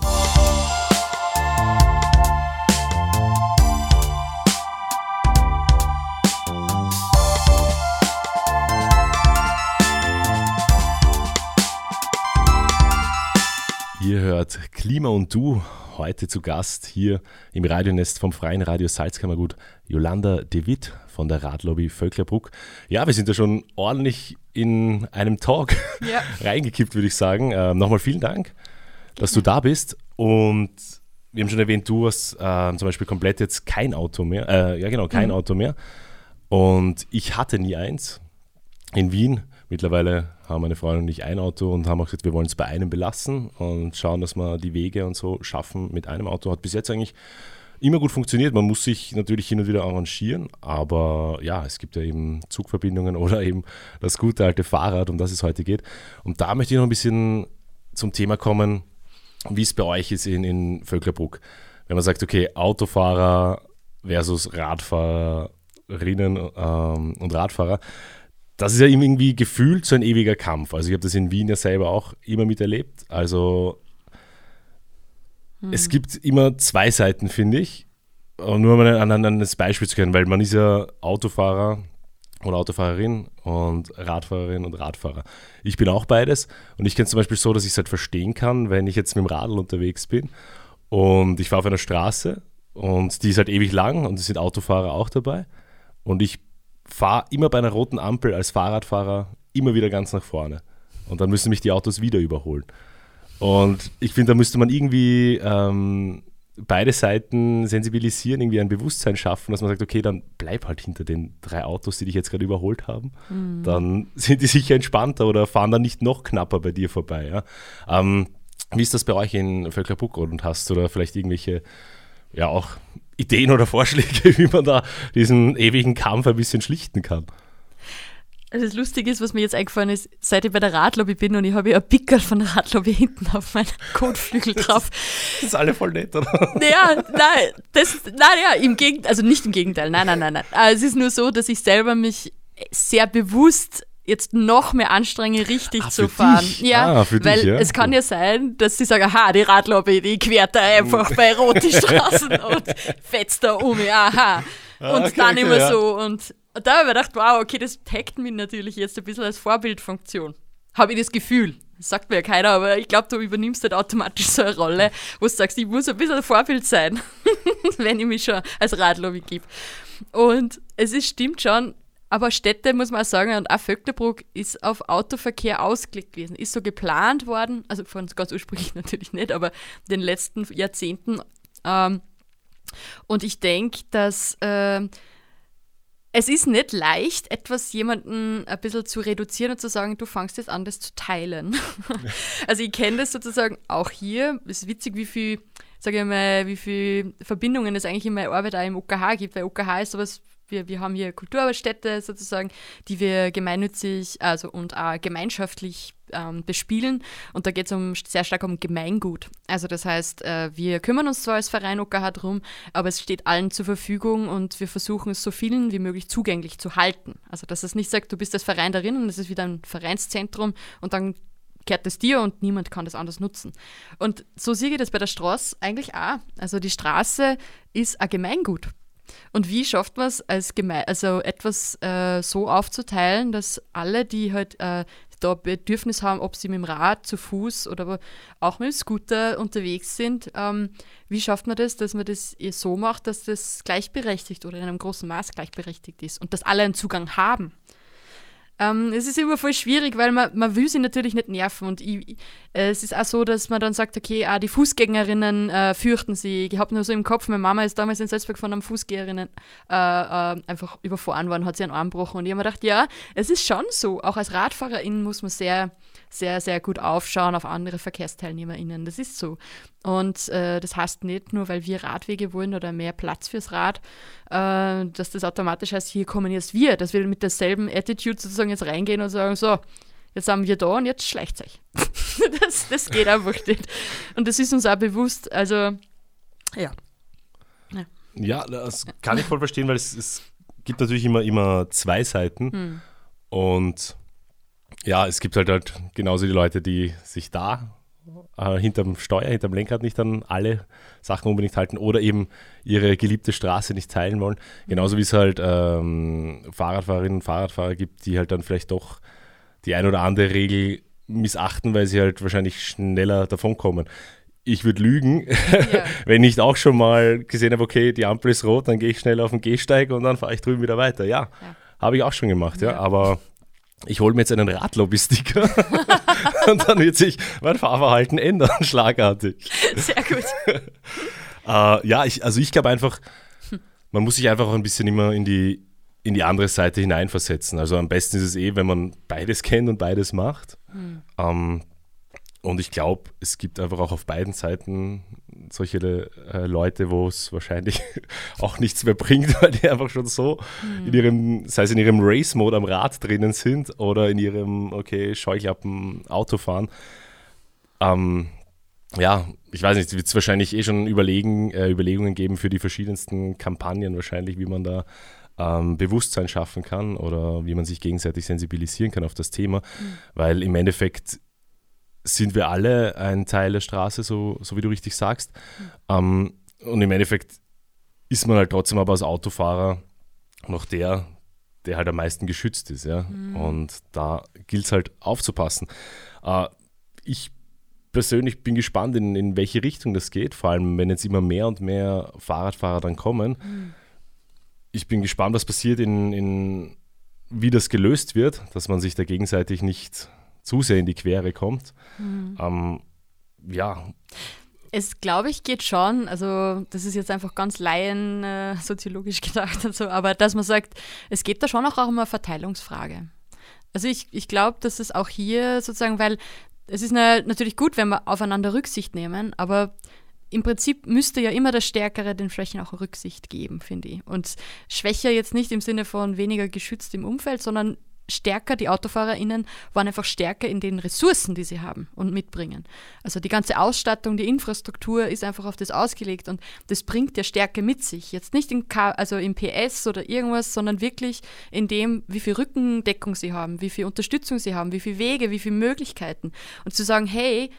Ihr hört Klima und Du, heute zu Gast hier im Radionest vom Freien Radio Salzkammergut, Jolanda De Witt von der Radlobby Völklerbruck. Ja, wir sind ja schon ordentlich in einem Talk ja. <laughs> reingekippt, würde ich sagen. Ähm, Nochmal vielen Dank, dass du da bist. Und wir haben schon erwähnt, du hast äh, zum Beispiel komplett jetzt kein Auto mehr. Äh, ja, genau, kein mhm. Auto mehr. Und ich hatte nie eins in Wien Mittlerweile haben meine Freundin und ich ein Auto und haben auch gesagt, wir wollen es bei einem belassen und schauen, dass wir die Wege und so schaffen mit einem Auto. Hat bis jetzt eigentlich immer gut funktioniert. Man muss sich natürlich hin und wieder arrangieren, aber ja, es gibt ja eben Zugverbindungen <laughs> oder eben das gute alte Fahrrad, um das es heute geht. Und da möchte ich noch ein bisschen zum Thema kommen, wie es bei euch ist in, in Vöcklerbruck. Wenn man sagt, okay, Autofahrer versus Radfahrerinnen ähm, und Radfahrer das ist ja irgendwie gefühlt so ein ewiger Kampf. Also ich habe das in Wien ja selber auch immer miterlebt. Also hm. es gibt immer zwei Seiten, finde ich. Und nur um ein, ein Beispiel zu kennen, weil man ist ja Autofahrer oder Autofahrerin und Radfahrerin und Radfahrer. Ich bin auch beides und ich kenne es zum Beispiel so, dass ich es halt verstehen kann, wenn ich jetzt mit dem Radl unterwegs bin und ich fahre auf einer Straße und die ist halt ewig lang und es sind Autofahrer auch dabei und ich fahre immer bei einer roten Ampel als Fahrradfahrer immer wieder ganz nach vorne. Und dann müssen mich die Autos wieder überholen. Und ich finde, da müsste man irgendwie ähm, beide Seiten sensibilisieren, irgendwie ein Bewusstsein schaffen, dass man sagt, okay, dann bleib halt hinter den drei Autos, die dich jetzt gerade überholt haben. Mhm. Dann <laughs> sind die sicher entspannter oder fahren dann nicht noch knapper bei dir vorbei. Ja? Ähm, wie ist das bei euch in Völklerbruck und hast du da vielleicht irgendwelche, ja auch Ideen oder Vorschläge, <laughs> wie man da diesen ewigen Kampf ein bisschen schlichten kann? Also das Lustige ist, was mir jetzt eingefallen ist, seit ich bei der Radlobby bin und ich habe ja ein Pickel von der Radlobby <laughs> hinten auf meinem <laughs> Kotflügel drauf. Das ist alle voll nett, oder? Ja, nein, das, nein, ja, im Gegenteil, also nicht im Gegenteil, nein, nein, nein, nein. Es ist nur so, dass ich selber mich sehr bewusst jetzt noch mehr anstrengen, richtig ah, zu fahren. Dich? Ja, ah, weil dich, ja. es kann ja sein, dass sie sagen, aha, die Radlobby, die quert da einfach bei Rot die <laughs> Straßen und fetzt da um, aha. Ah, und okay, dann okay, immer ja. so. Und da habe ich mir gedacht, wow, okay, das taggt mich natürlich jetzt ein bisschen als Vorbildfunktion. Habe ich das Gefühl. Das sagt mir ja keiner, aber ich glaube, du übernimmst halt automatisch so eine Rolle, wo du sagst, ich muss ein bisschen ein Vorbild sein, <laughs> wenn ich mich schon als Radlobby gebe. Und es ist, stimmt schon, aber Städte, muss man auch sagen, und auch Vöcklerbruck ist auf Autoverkehr ausgelegt gewesen. Ist so geplant worden, also von ganz ursprünglich <laughs> natürlich nicht, aber in den letzten Jahrzehnten. Ähm, und ich denke, dass äh, es ist nicht leicht, etwas jemanden ein bisschen zu reduzieren und zu sagen, du fangst jetzt an, das zu teilen. <laughs> also ich kenne das sozusagen auch hier. Es ist witzig, wie viel, sage ich mal, wie viele Verbindungen es eigentlich in meiner Arbeit auch im OKH gibt, weil OKH ist sowas wir, wir haben hier Kulturarbeitsstätte sozusagen, die wir gemeinnützig also und auch gemeinschaftlich ähm, bespielen. Und da geht es um, sehr stark um Gemeingut. Also das heißt, äh, wir kümmern uns zwar als Verein OKH drum, aber es steht allen zur Verfügung und wir versuchen es so vielen wie möglich zugänglich zu halten. Also dass es nicht sagt, du bist als Verein darin und es ist wieder ein Vereinszentrum und dann kehrt es dir und niemand kann das anders nutzen. Und so sehe ich das bei der Straße eigentlich auch. Also die Straße ist ein Gemeingut. Und wie schafft man es, als Geme also etwas äh, so aufzuteilen, dass alle, die halt äh, da Bedürfnis haben, ob sie mit dem Rad, zu Fuß oder auch mit dem Scooter unterwegs sind, ähm, wie schafft man das, dass man das so macht, dass das gleichberechtigt oder in einem großen Maß gleichberechtigt ist und dass alle einen Zugang haben? Ähm, es ist immer voll schwierig, weil man, man will sie natürlich nicht nerven. Und ich, äh, es ist auch so, dass man dann sagt, okay, ah, die Fußgängerinnen äh, fürchten sie. Ich habe nur so im Kopf, meine Mama ist damals in Salzburg von einem Fußgängerinnen äh, äh, einfach überfahren worden, hat sie einen Arm gebrochen. Und ich habe mir gedacht, ja, es ist schon so. Auch als Radfahrerin muss man sehr sehr, sehr gut aufschauen auf andere VerkehrsteilnehmerInnen. Das ist so. Und äh, das heißt nicht nur, weil wir Radwege wollen oder mehr Platz fürs Rad, äh, dass das automatisch heißt, hier kommen jetzt wir, dass wir mit derselben Attitude sozusagen jetzt reingehen und sagen, so, jetzt haben wir da und jetzt schleicht euch. <laughs> das, das geht einfach nicht. Und das ist uns auch bewusst. Also, ja. Ja, ja das kann ich voll verstehen, weil es, es gibt natürlich immer, immer zwei Seiten. Hm. Und ja, es gibt halt, halt genauso die Leute, die sich da äh, hinterm Steuer, hinterm Lenkrad nicht an alle Sachen unbedingt halten oder eben ihre geliebte Straße nicht teilen wollen. Genauso wie es halt ähm, Fahrradfahrerinnen und Fahrradfahrer gibt, die halt dann vielleicht doch die ein oder andere Regel missachten, weil sie halt wahrscheinlich schneller davonkommen. Ich würde lügen, <laughs> ja. wenn ich auch schon mal gesehen habe, okay, die Ampel ist rot, dann gehe ich schnell auf den Gehsteig und dann fahre ich drüben wieder weiter. Ja, ja. habe ich auch schon gemacht, ja, ja aber ich hole mir jetzt einen Radlobby-Sticker <laughs> und dann wird sich mein Fahrverhalten ändern, <laughs> schlagartig. Sehr gut. <laughs> äh, ja, ich, also ich glaube einfach, man muss sich einfach auch ein bisschen immer in die, in die andere Seite hineinversetzen. Also am besten ist es eh, wenn man beides kennt und beides macht. Mhm. Ähm, und ich glaube, es gibt einfach auch auf beiden Seiten solche äh, Leute, wo es wahrscheinlich <laughs> auch nichts mehr bringt, <laughs> weil die einfach schon so mhm. in ihrem, sei es in ihrem Race-Mode am Rad drinnen sind oder in ihrem, okay, Scheuklappen Autofahren. Ähm, ja, ich weiß nicht, wird es wahrscheinlich eh schon überlegen, äh, Überlegungen geben für die verschiedensten Kampagnen wahrscheinlich, wie man da ähm, Bewusstsein schaffen kann oder wie man sich gegenseitig sensibilisieren kann auf das Thema, mhm. weil im Endeffekt sind wir alle ein Teil der Straße, so, so wie du richtig sagst. Ähm, und im Endeffekt ist man halt trotzdem aber als Autofahrer noch der, der halt am meisten geschützt ist. Ja? Mhm. Und da gilt es halt aufzupassen. Äh, ich persönlich bin gespannt, in, in welche Richtung das geht, vor allem wenn jetzt immer mehr und mehr Fahrradfahrer dann kommen. Mhm. Ich bin gespannt, was passiert, in, in, wie das gelöst wird, dass man sich da gegenseitig nicht zu sehr in die Quere kommt. Mhm. Ähm, ja. Es, glaube ich, geht schon, also das ist jetzt einfach ganz laien äh, soziologisch <laughs> gedacht, also, aber dass man sagt, es geht da schon auch, um eine Verteilungsfrage. Also ich, ich glaube, dass es auch hier sozusagen, weil es ist eine, natürlich gut, wenn wir aufeinander Rücksicht nehmen, aber im Prinzip müsste ja immer der Stärkere den Schwächen auch Rücksicht geben, finde ich. Und schwächer jetzt nicht im Sinne von weniger geschützt im Umfeld, sondern stärker, die AutofahrerInnen waren einfach stärker in den Ressourcen, die sie haben und mitbringen. Also die ganze Ausstattung, die Infrastruktur ist einfach auf das ausgelegt und das bringt ja Stärke mit sich. Jetzt nicht in K also im PS oder irgendwas, sondern wirklich in dem, wie viel Rückendeckung sie haben, wie viel Unterstützung sie haben, wie viele Wege, wie viele Möglichkeiten. Und zu sagen, hey,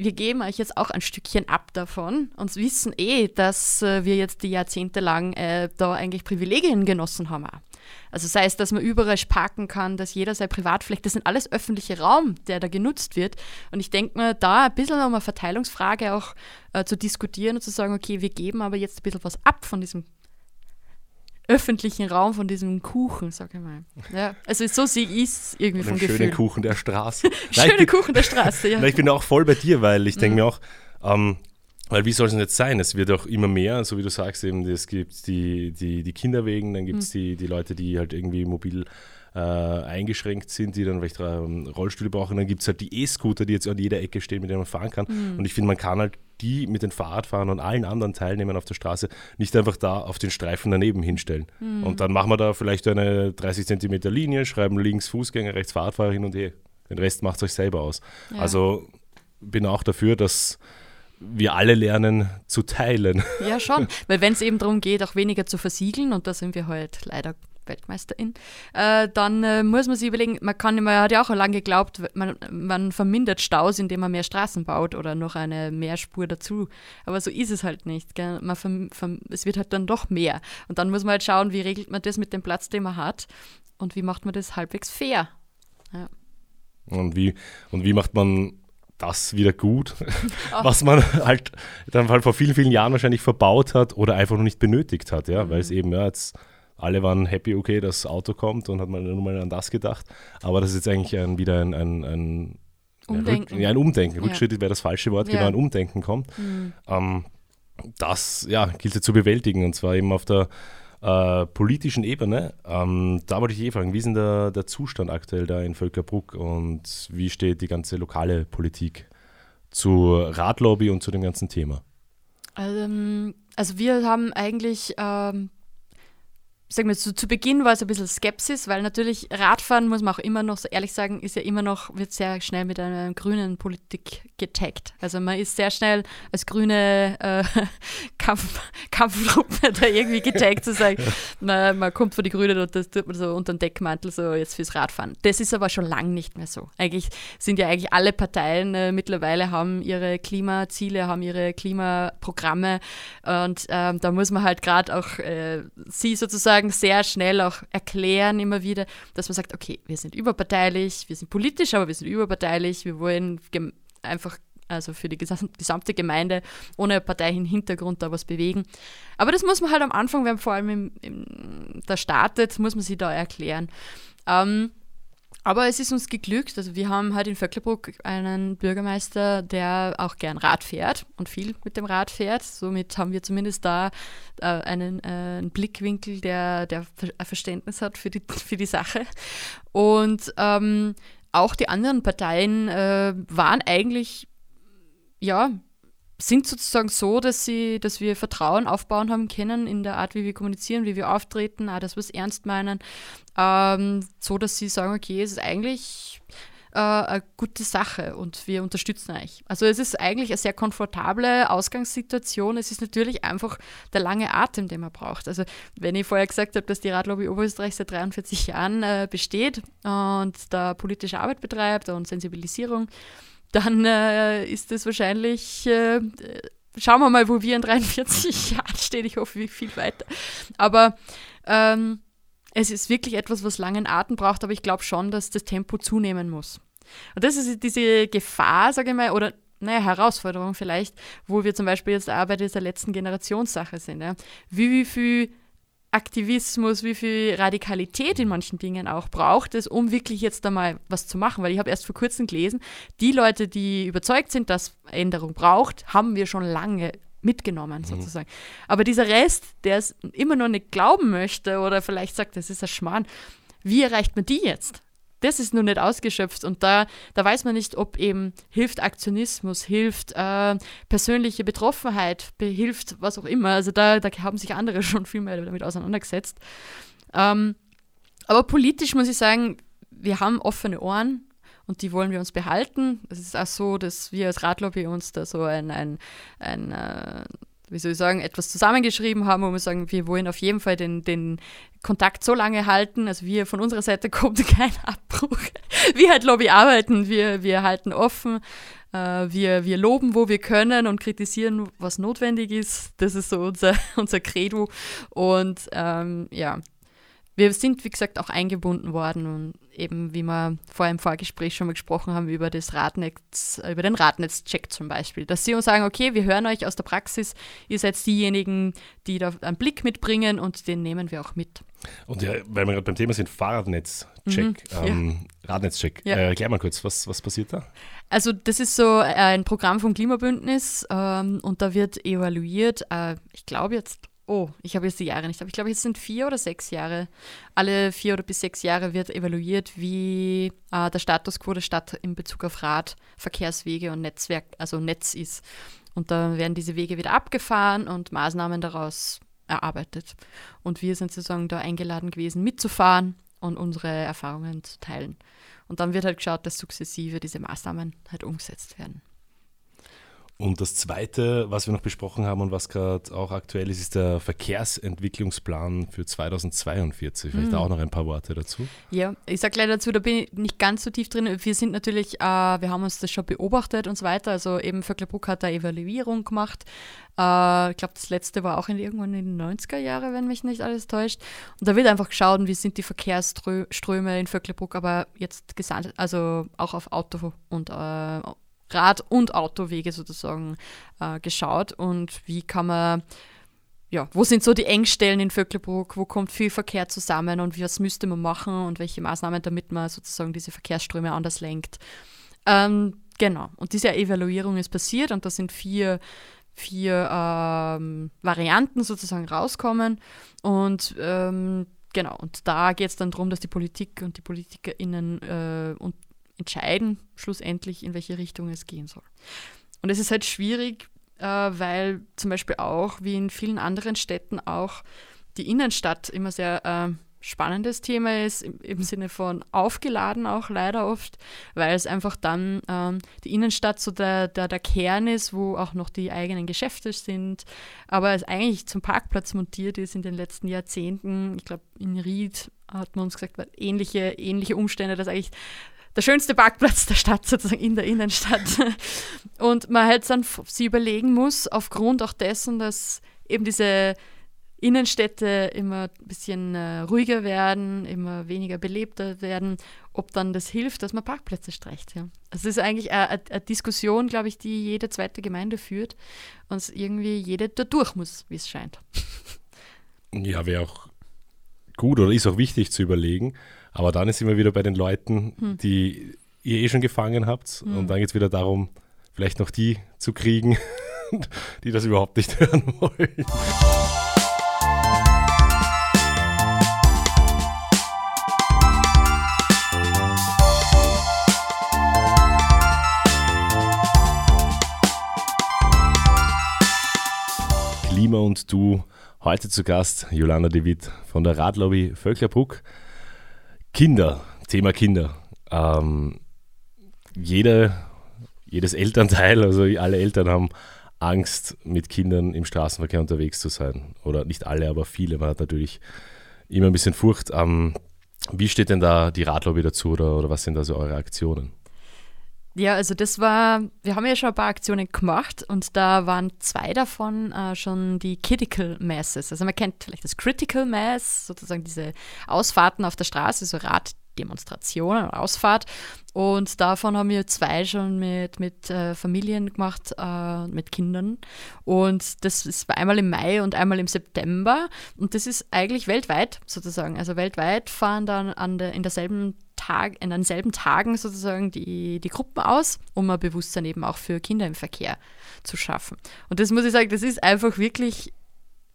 wir geben euch jetzt auch ein Stückchen ab davon und wissen eh, dass äh, wir jetzt die Jahrzehnte lang äh, da eigentlich Privilegien genossen haben. Also sei es, dass man überall parken kann, dass jeder sein Privatfläche, das sind alles öffentliche Raum, der da genutzt wird. Und ich denke mir, da ein bisschen um eine Verteilungsfrage auch äh, zu diskutieren und zu sagen, okay, wir geben aber jetzt ein bisschen was ab von diesem öffentlichen Raum von diesem Kuchen, sag ich mal. Ja, also so sehe ich es irgendwie vom Gefühl. Schönen Kuchen der Straße. <laughs> Schöne Kuchen der Straße, ja. <laughs> ich bin auch voll bei dir, weil ich denke mhm. mir auch, ähm, Weil wie soll es denn jetzt sein? Es wird auch immer mehr, so wie du sagst, eben, es gibt die, die, die Kinderwegen, dann gibt es mhm. die, die Leute, die halt irgendwie mobil äh, eingeschränkt sind, die dann vielleicht ähm, Rollstühle brauchen. Dann gibt es halt die E-Scooter, die jetzt an jeder Ecke stehen, mit denen man fahren kann. Mhm. Und ich finde, man kann halt die mit den Fahrradfahrern und allen anderen Teilnehmern auf der Straße nicht einfach da auf den Streifen daneben hinstellen. Mhm. Und dann machen wir da vielleicht eine 30 Zentimeter Linie, schreiben links Fußgänger, rechts Fahrradfahrer hin und her. Den Rest macht es euch selber aus. Ja. Also bin auch dafür, dass wir alle lernen zu teilen. Ja, schon. <laughs> Weil wenn es eben darum geht, auch weniger zu versiegeln, und da sind wir halt leider Weltmeisterin, äh, dann äh, muss man sich überlegen, man kann, man hat ja auch lange geglaubt, man, man vermindert Staus, indem man mehr Straßen baut oder noch eine Mehrspur dazu. Aber so ist es halt nicht. Man verm, verm, es wird halt dann doch mehr. Und dann muss man halt schauen, wie regelt man das mit dem Platz, den man hat und wie macht man das halbwegs fair. Ja. Und wie, und wie macht man das wieder gut, <laughs> was man halt dann halt vor vielen, vielen Jahren wahrscheinlich verbaut hat oder einfach noch nicht benötigt hat, ja, mhm. weil es eben, ja, jetzt alle waren happy, okay, das Auto kommt und hat man nur mal an das gedacht. Aber das ist jetzt eigentlich ein, wieder ein, ein, ein Umdenken. Rück, ja, ein Umdenken. Ja. Rückschritt wäre das falsche Wort, ja. genau, ein Umdenken kommt. Mhm. Ähm, das ja, gilt es zu bewältigen und zwar eben auf der äh, politischen Ebene. Ähm, da wollte ich eh fragen, wie ist denn der, der Zustand aktuell da in Völkerbruck und wie steht die ganze lokale Politik zur Radlobby und zu dem ganzen Thema? Also, also wir haben eigentlich ähm, sagen wir zu, zu Beginn war es ein bisschen Skepsis, weil natürlich Radfahren, muss man auch immer noch so ehrlich sagen, ist ja immer noch, wird sehr schnell mit einer grünen Politik getaggt. Also man ist sehr schnell als grüne äh, <laughs> Kampf, Kampftruppe da irgendwie getaggt zu sagen, <laughs> man, man kommt vor die Grünen und das tut man so unter den Deckmantel so jetzt fürs Radfahren. Das ist aber schon lange nicht mehr so. Eigentlich sind ja eigentlich alle Parteien äh, mittlerweile haben ihre Klimaziele, haben ihre Klimaprogramme und ähm, da muss man halt gerade auch äh, sie sozusagen sozusagen sehr schnell auch erklären, immer wieder, dass man sagt, okay, wir sind überparteilich, wir sind politisch, aber wir sind überparteilich, wir wollen einfach also für die gesamte Gemeinde ohne parteilichen Hintergrund da was bewegen. Aber das muss man halt am Anfang, wenn man vor allem im, im, da startet, muss man sich da erklären. Ähm, aber es ist uns geglückt. Also wir haben halt in Vöcklerbruck einen Bürgermeister, der auch gern Rad fährt und viel mit dem Rad fährt. Somit haben wir zumindest da äh, einen, äh, einen, Blickwinkel, der, der Verständnis hat für die, für die Sache. Und ähm, auch die anderen Parteien äh, waren eigentlich ja sind sozusagen so, dass sie, dass wir Vertrauen aufbauen haben können in der Art, wie wir kommunizieren, wie wir auftreten, auch dass wir es ernst meinen, ähm, so dass sie sagen, okay, es ist eigentlich äh, eine gute Sache und wir unterstützen euch. Also es ist eigentlich eine sehr komfortable Ausgangssituation. Es ist natürlich einfach der lange Atem, den man braucht. Also wenn ich vorher gesagt habe, dass die Radlobby Oberösterreich seit 43 Jahren äh, besteht und da politische Arbeit betreibt und Sensibilisierung, dann äh, ist es wahrscheinlich, äh, schauen wir mal, wo wir in 43 <laughs> Jahren stehen. Ich hoffe, wie viel weiter. Aber ähm, es ist wirklich etwas, was langen Atem braucht, aber ich glaube schon, dass das Tempo zunehmen muss. Und das ist diese Gefahr, sage ich mal, oder naja, Herausforderung vielleicht, wo wir zum Beispiel jetzt auch bei dieser letzten Generationssache sind. Ja. Wie, wie viel Aktivismus, wie viel Radikalität in manchen Dingen auch braucht es, um wirklich jetzt einmal was zu machen. Weil ich habe erst vor kurzem gelesen, die Leute, die überzeugt sind, dass Änderung braucht, haben wir schon lange mitgenommen, mhm. sozusagen. Aber dieser Rest, der es immer noch nicht glauben möchte oder vielleicht sagt, das ist ein Schmarrn, wie erreicht man die jetzt? Das ist nur nicht ausgeschöpft und da, da weiß man nicht, ob eben hilft Aktionismus, hilft äh, persönliche Betroffenheit, hilft was auch immer. Also da, da haben sich andere <laughs> schon viel mehr damit auseinandergesetzt. Ähm, aber politisch muss ich sagen, wir haben offene Ohren und die wollen wir uns behalten. Es ist auch so, dass wir als Radlobby uns da so ein, ein, ein äh, wie soll ich sagen, etwas zusammengeschrieben haben, wo wir sagen, wir wollen auf jeden Fall den, den Kontakt so lange halten. Also wir von unserer Seite <laughs> kommt kein Abbruch. Wir halt Lobby arbeiten, wir, wir halten offen, äh, wir, wir loben, wo wir können und kritisieren, was notwendig ist. Das ist so unser, <laughs> unser Credo. Und ähm, ja, wir sind, wie gesagt, auch eingebunden worden und eben, wie wir vorher im Vorgespräch schon mal gesprochen haben, über das Radnetz, über den Radnetzcheck zum Beispiel, dass sie uns sagen, okay, wir hören euch aus der Praxis, ihr seid diejenigen, die da einen Blick mitbringen und den nehmen wir auch mit. Und ja, weil wir gerade beim Thema sind, Fahrradnetzcheck, mhm, ähm, ja. Radnetzcheck. Ja. Äh, erklär mal kurz, was, was passiert da? Also das ist so ein Programm vom Klimabündnis ähm, und da wird evaluiert, äh, ich glaube jetzt oh, ich habe jetzt die Jahre nicht, aber ich glaube, es sind vier oder sechs Jahre. Alle vier oder bis sechs Jahre wird evaluiert, wie äh, der Status quo der Stadt in Bezug auf Rad, Verkehrswege und Netzwerk, also Netz ist. Und da werden diese Wege wieder abgefahren und Maßnahmen daraus erarbeitet. Und wir sind sozusagen da eingeladen gewesen, mitzufahren und unsere Erfahrungen zu teilen. Und dann wird halt geschaut, dass sukzessive diese Maßnahmen halt umgesetzt werden. Und das Zweite, was wir noch besprochen haben und was gerade auch aktuell ist, ist der Verkehrsentwicklungsplan für 2042. Vielleicht mhm. auch noch ein paar Worte dazu. Ja, ich sage gleich dazu, da bin ich nicht ganz so tief drin. Wir sind natürlich, äh, wir haben uns das schon beobachtet und so weiter. Also eben Vöcklerbruck hat eine Evaluierung gemacht. Äh, ich glaube, das letzte war auch in, irgendwann in den 90er Jahren, wenn mich nicht alles täuscht. Und da wird einfach geschaut, wie sind die Verkehrsströme in Vöcklerbruck, aber jetzt gesandt, also auch auf Auto und äh, Rad- und Autowege sozusagen äh, geschaut. Und wie kann man, ja, wo sind so die Engstellen in Vöcklerbruck, wo kommt viel Verkehr zusammen? Und was müsste man machen? Und welche Maßnahmen, damit man sozusagen diese Verkehrsströme anders lenkt. Ähm, genau, und diese Evaluierung ist passiert und da sind vier, vier ähm, Varianten sozusagen rauskommen. Und ähm, genau, und da geht es dann darum, dass die Politik und die PolitikerInnen äh, und entscheiden schlussendlich, in welche Richtung es gehen soll. Und es ist halt schwierig, äh, weil zum Beispiel auch, wie in vielen anderen Städten, auch die Innenstadt immer sehr äh, spannendes Thema ist, im, im, Sinne von aufgeladen auch leider oft, weil es einfach dann ähm, die Innenstadt so der, der, der Kern ist, wo auch noch die eigenen Geschäfte sind, aber es eigentlich zum Parkplatz montiert ist in den letzten Jahrzehnten. Ich glaube, in Ried hat man uns gesagt, ähnliche, ähnliche Umstände, dass eigentlich der schönste Parkplatz der Stadt, sozusagen in der Innenstadt. <laughs> Und man halt dann sie überlegen muss, aufgrund auch dessen, dass eben diese Innenstädte immer ein bisschen äh, ruhiger werden, immer weniger belebter werden, ob dann das hilft, dass man Parkplätze streicht. Ja. Also das ist eigentlich eine, eine Diskussion, glaube ich, die jede zweite Gemeinde führt und irgendwie jede da durch muss, wie es scheint. <laughs> Ja, wäre auch gut oder ist auch wichtig zu überlegen. Aber dann ist immer wieder bei den Leuten, hm. die ihr eh schon gefangen habt. Hm. Und dann geht es wieder darum, vielleicht noch die zu kriegen, <laughs> die das überhaupt nicht hören wollen. Klima und du. Heute zu Gast Jolanda de Witt von der Radlobby Völklerbruck. Kinder, Thema Kinder. Ähm, jede, jedes Elternteil, also alle Eltern haben Angst, mit Kindern im Straßenverkehr unterwegs zu sein. Oder nicht alle, aber viele. Man hat natürlich immer ein bisschen Furcht. Ähm, wie steht denn da die Radlobby dazu oder, oder was sind da so eure Aktionen? Ja, also das war, wir haben ja schon ein paar Aktionen gemacht und da waren zwei davon äh, schon die Critical Masses. Also man kennt vielleicht das Critical Mass, sozusagen diese Ausfahrten auf der Straße, so Raddemonstrationen Ausfahrt. Und davon haben wir zwei schon mit, mit äh, Familien gemacht, äh, mit Kindern. Und das ist einmal im Mai und einmal im September. Und das ist eigentlich weltweit sozusagen. Also weltweit fahren dann an der, in derselben Tag, in denselben Tagen sozusagen die, die Gruppen aus, um ein Bewusstsein eben auch für Kinder im Verkehr zu schaffen. Und das muss ich sagen, das ist einfach wirklich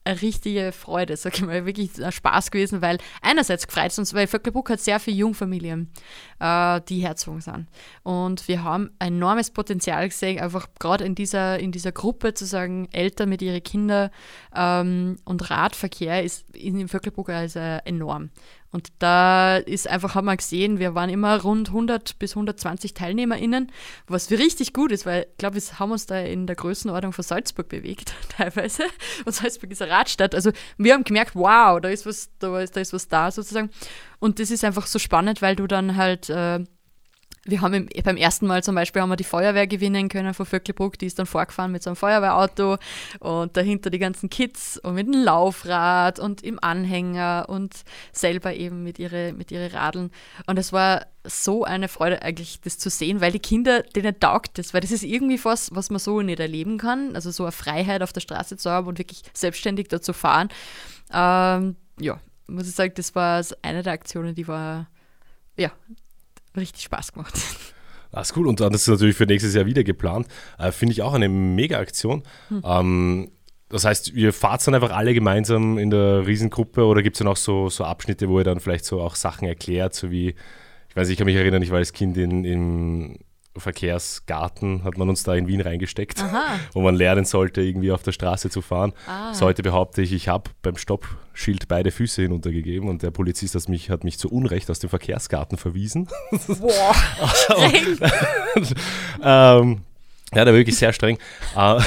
eine richtige Freude, sag ich mal, wirklich ein Spaß gewesen, weil einerseits gefreut es uns, weil Vöcklerbruck hat sehr viele Jungfamilien, äh, die herzogen sind. Und wir haben enormes Potenzial gesehen, einfach gerade in dieser, in dieser Gruppe zu sagen, Eltern mit ihren Kindern ähm, und Radverkehr ist in Vöcklerbruck also enorm. Und da ist einfach, haben wir gesehen, wir waren immer rund 100 bis 120 TeilnehmerInnen, was richtig gut ist, weil ich glaube, wir haben uns da in der Größenordnung von Salzburg bewegt, <laughs> teilweise. Und Salzburg ist eine Radstadt. Also wir haben gemerkt, wow, da ist was, da ist, da ist was da sozusagen. Und das ist einfach so spannend, weil du dann halt äh, wir haben im, beim ersten Mal zum Beispiel haben wir die Feuerwehr gewinnen können von Vöcklerbruck, die ist dann vorgefahren mit so einem Feuerwehrauto und dahinter die ganzen Kids und mit dem Laufrad und im Anhänger und selber eben mit ihre, mit ihre Radeln. Und es war so eine Freude eigentlich, das zu sehen, weil die Kinder, denen taugt das, weil das ist irgendwie was, was man so nicht erleben kann. Also so eine Freiheit auf der Straße zu haben und wirklich selbstständig da zu fahren. Ähm, ja, muss ich sagen, das war eine der Aktionen, die war, ja, richtig Spaß gemacht. Das ist cool. Und dann ist es natürlich für nächstes Jahr wieder geplant. Äh, Finde ich auch eine Mega-Aktion. Hm. Ähm, das heißt, ihr fahrt dann einfach alle gemeinsam in der Riesengruppe oder gibt es dann auch so, so Abschnitte, wo ihr dann vielleicht so auch Sachen erklärt, so wie, ich weiß, ich kann mich erinnern, ich war als Kind in, in Verkehrsgarten hat man uns da in Wien reingesteckt, Aha. wo man lernen sollte, irgendwie auf der Straße zu fahren. Ah. So heute behaupte ich, ich habe beim Stoppschild beide Füße hinuntergegeben und der Polizist hat mich, hat mich zu Unrecht aus dem Verkehrsgarten verwiesen. <laughs> Boah, <laughs> ähm, ja, war wirklich sehr streng. äh,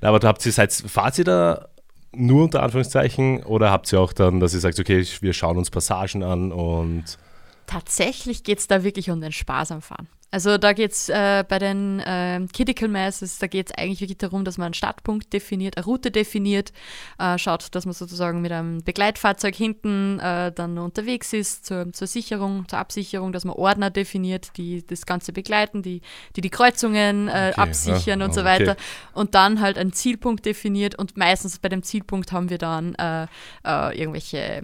aber habt ihr, seid, fahrt ihr da nur unter Anführungszeichen oder habt ihr auch dann, dass ihr sagt, okay, wir schauen uns Passagen an und Tatsächlich geht es da wirklich um den Spaß am Fahren. Also da geht es äh, bei den äh, Critical Masses, da geht es eigentlich wirklich darum, dass man einen Startpunkt definiert, eine Route definiert, äh, schaut, dass man sozusagen mit einem Begleitfahrzeug hinten äh, dann unterwegs ist zur, zur, Sicherung, zur Absicherung, dass man Ordner definiert, die das Ganze begleiten, die die, die Kreuzungen äh, okay, absichern ja, und so okay. weiter. Und dann halt einen Zielpunkt definiert und meistens bei dem Zielpunkt haben wir dann äh, irgendwelche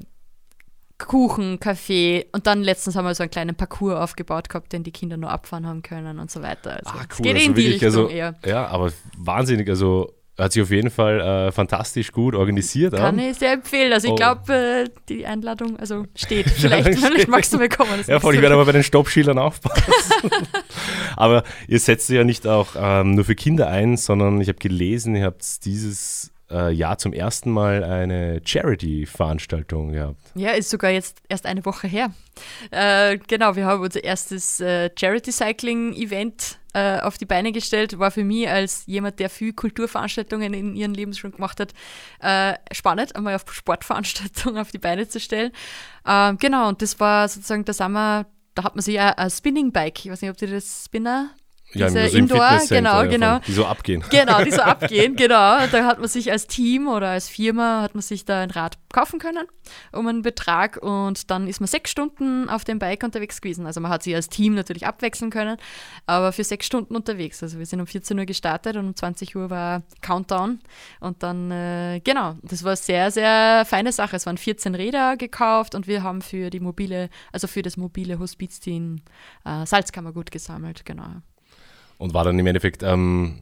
Kuchen, Kaffee und dann letztens haben wir so einen kleinen Parcours aufgebaut gehabt, den die Kinder nur abfahren haben können und so weiter. Also ah, cool. geht also in die Richtung also, eher. Ja, aber wahnsinnig, also hat sich auf jeden Fall äh, fantastisch gut organisiert. Kann an. ich sehr empfehlen. Also ich oh. glaube, äh, die Einladung also steht. <laughs> Vielleicht, vielleicht magst du mir kommen. Ja, voll, ich werde <laughs> aber bei den Stoppschildern aufpassen. <laughs> aber ihr setzt ja nicht auch ähm, nur für Kinder ein, sondern ich habe gelesen, ihr habt dieses äh, Jahr zum ersten Mal eine Charity-Veranstaltung gehabt. Ja, ist sogar jetzt erst eine Woche her. Äh, genau, wir haben unser erstes äh, Charity-Cycling-Event äh, auf die Beine gestellt. War für mich als jemand, der viel Kulturveranstaltungen in ihrem Leben schon gemacht hat, äh, spannend, einmal auf Sportveranstaltungen auf die Beine zu stellen. Ähm, genau, und das war sozusagen der Sommer, da hat man sich ja ein Spinning-Bike, ich weiß nicht, ob ihr das Spinner ja, diese also Indoor, genau, genau. Die so abgehen. <laughs> Genau, die so abgehen, genau. Da hat man sich als Team oder als Firma, hat man sich da ein Rad kaufen können um einen Betrag und dann ist man sechs Stunden auf dem Bike unterwegs gewesen. Also man hat sich als Team natürlich abwechseln können, aber für sechs Stunden unterwegs. Also wir sind um 14 Uhr gestartet und um 20 Uhr war Countdown und dann, äh, genau, das war sehr, sehr feine Sache. Es waren 14 Räder gekauft und wir haben für die mobile, also für das mobile Hospizteam äh, Salzkammergut gesammelt, genau. Und war dann im Endeffekt, ähm,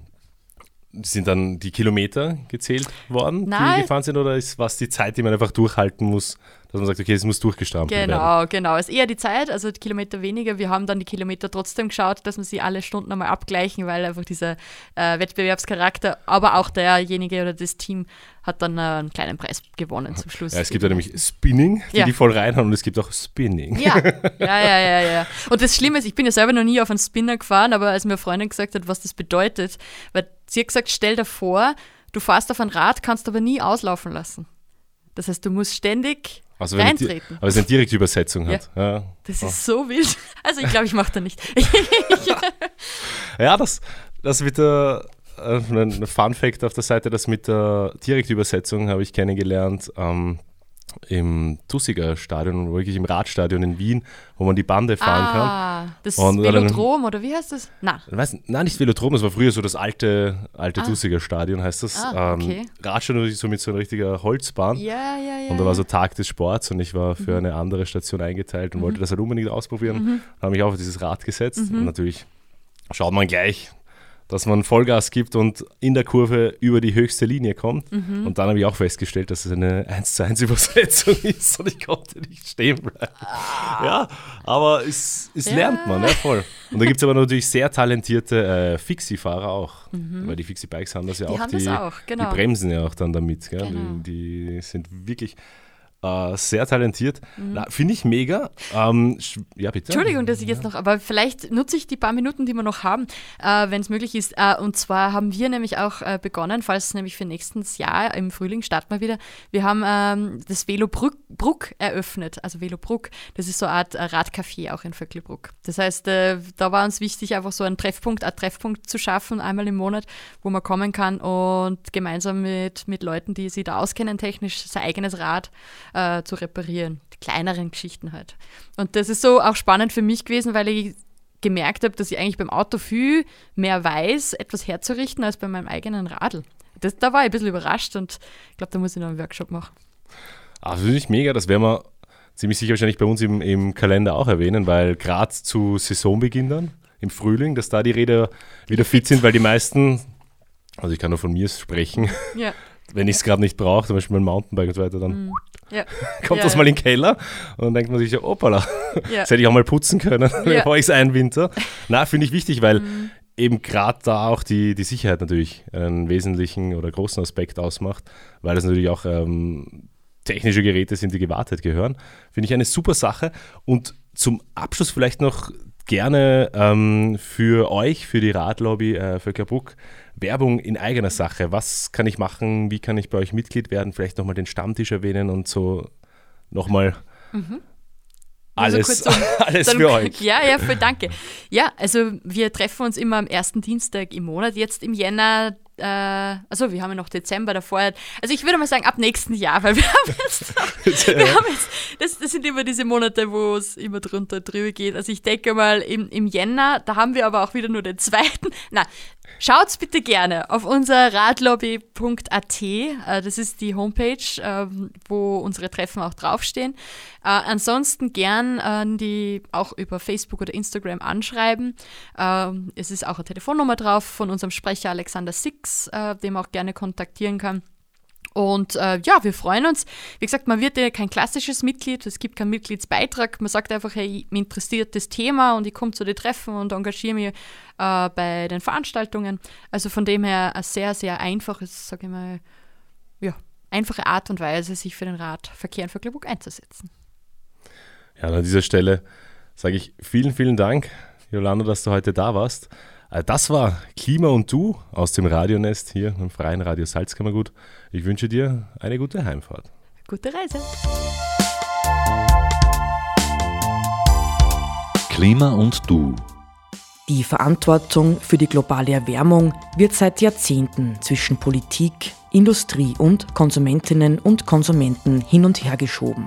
sind dann die Kilometer gezählt worden, Nein. die gefahren sind, oder ist was die Zeit, die man einfach durchhalten muss, dass man sagt, okay, es muss durchgestrampelt genau, werden? Genau, genau. Es ist eher die Zeit, also die Kilometer weniger. Wir haben dann die Kilometer trotzdem geschaut, dass wir sie alle Stunden einmal abgleichen, weil einfach dieser äh, Wettbewerbscharakter, aber auch derjenige oder das Team hat dann äh, einen kleinen Preis gewonnen zum Schluss. Ja, es gibt ja nämlich Spinning, die ja. die voll reinhauen und es gibt auch Spinning. Ja, <laughs> ja, ja, ja, ja. Und das Schlimme ist, ich bin ja selber noch nie auf einen Spinner gefahren, aber als mir eine Freundin gesagt hat, was das bedeutet, weil sie hat gesagt, stell dir vor, du fährst auf ein Rad, kannst aber nie auslaufen lassen. Das heißt, du musst ständig also wenn reintreten. Aber es eine direkte Übersetzung hat. Ja. ja. Das oh. ist so wild. Also ich glaube, ich mache da nicht. <laughs> ja, das, das mit der äh, ein Fun Fact auf der Seite, das mit der Direktübersetzung habe ich kennengelernt. Ähm, im Tussiger Stadion, wirklich im Radstadion in Wien, wo man die Bande fahren ah, kann. Das und Velodrom oder wie heißt das? Nein. Weiß, nein, nicht Velodrom, das war früher so das alte, alte ah. Tussiger Stadion, heißt das. Ah, okay. ähm, Radstadion so mit so einer richtigen Holzbahn. Ja, ja, ja. Und da war so Tag des Sports und ich war für mhm. eine andere Station eingeteilt und mhm. wollte das halt unbedingt ausprobieren. Mhm. Habe mich auch auf dieses Rad gesetzt mhm. und natürlich schaut man gleich, dass man Vollgas gibt und in der Kurve über die höchste Linie kommt. Mhm. Und dann habe ich auch festgestellt, dass es eine 1 zu 1 Übersetzung <laughs> ist und ich konnte nicht stehen bleiben. Ah. Ja, aber es, es ja. lernt man, ja, voll. Und da gibt es aber natürlich sehr talentierte äh, Fixie-Fahrer auch, mhm. weil die Fixie-Bikes haben das ja die auch, die, auch genau. die bremsen ja auch dann damit. Genau. Die, die sind wirklich äh, sehr talentiert. Mhm. Finde ich mega. Ähm, ja, bitte. Entschuldigung, dass ich jetzt noch, aber vielleicht nutze ich die paar Minuten, die wir noch haben, äh, wenn es möglich ist. Äh, und zwar haben wir nämlich auch äh, begonnen, falls nämlich für nächstes Jahr im Frühling starten wir wieder. Wir haben ähm, das Velo Bruck eröffnet, also Velo Bruck. Das ist so eine Art äh, Radcafé auch in Vöckelbruck. Das heißt, äh, da war uns wichtig, einfach so einen Treffpunkt, einen Treffpunkt zu schaffen, einmal im Monat, wo man kommen kann und gemeinsam mit, mit Leuten, die sich da auskennen, technisch sein eigenes Rad äh, zu reparieren. Die kleineren Geschichten halt. Und das ist so auch spannend für mich gewesen, weil ich gemerkt habe, dass ich eigentlich beim Auto viel mehr weiß, etwas herzurichten, als bei meinem eigenen Radl. Das, da war ich ein bisschen überrascht und ich glaube, da muss ich noch einen Workshop machen. Ah, finde ich mega, das werden wir ziemlich sicher wahrscheinlich bei uns im, im Kalender auch erwähnen, weil gerade zu Saisonbeginn dann, im Frühling, dass da die Räder wieder fit sind, weil die meisten, also ich kann nur von mir sprechen, ja. <laughs> wenn ich es gerade nicht brauche, zum Beispiel mein Mountainbike und so weiter, dann mm. ja. <laughs> kommt ja, das mal in den Keller und dann denkt man sich so, opala, <laughs> das hätte ich auch mal putzen können, <laughs> bevor ich es einwinter. Na, finde ich wichtig, weil mm. eben gerade da auch die, die Sicherheit natürlich einen wesentlichen oder großen Aspekt ausmacht, weil das natürlich auch ähm, technische Geräte sind, die gewartet gehören. Finde ich eine super Sache. Und zum Abschluss vielleicht noch gerne ähm, für euch, für die Radlobby äh, Völkerbruck, Werbung in eigener Sache. Was kann ich machen? Wie kann ich bei euch Mitglied werden? Vielleicht nochmal den Stammtisch erwähnen und so nochmal mhm. alles, also um, <laughs> alles für euch. <laughs> Ja, ja, voll danke. Ja, also wir treffen uns immer am ersten Dienstag im Monat. Jetzt im Jänner äh, also wir haben ja noch Dezember davor. Also ich würde mal sagen, ab nächsten Jahr, weil wir <laughs> haben jetzt, wir haben jetzt das, das, sind immer diese Monate, wo es immer drunter drüber geht. Also ich denke mal, im, im Jänner, da haben wir aber auch wieder nur den zweiten. Na, Schaut's bitte gerne auf unser radlobby.at. Äh, das ist die Homepage, ähm, wo unsere Treffen auch draufstehen. Äh, ansonsten gern äh, die auch über Facebook oder Instagram anschreiben. Ähm, es ist auch eine Telefonnummer drauf von unserem Sprecher Alexander Six, den man auch gerne kontaktieren kann. Und äh, ja, wir freuen uns. Wie gesagt, man wird ja kein klassisches Mitglied, es gibt keinen Mitgliedsbeitrag. Man sagt einfach, hey, mich interessiert das Thema und ich komme zu den Treffen und engagiere mich äh, bei den Veranstaltungen. Also von dem her ein sehr, sehr einfaches, sage ich mal, ja, einfache Art und Weise, sich für den Radverkehr in Vöcklerbruck einzusetzen. Ja, an dieser Stelle sage ich vielen, vielen Dank, Jolanda, dass du heute da warst. Äh, das war Klima und Du aus dem Radionest hier im Freien Radio Salzkammergut. Ich wünsche dir eine gute Heimfahrt. Gute Reise. Klima und Du. Die Verantwortung für die globale Erwärmung wird seit Jahrzehnten zwischen Politik, Industrie und Konsumentinnen und Konsumenten hin und her geschoben.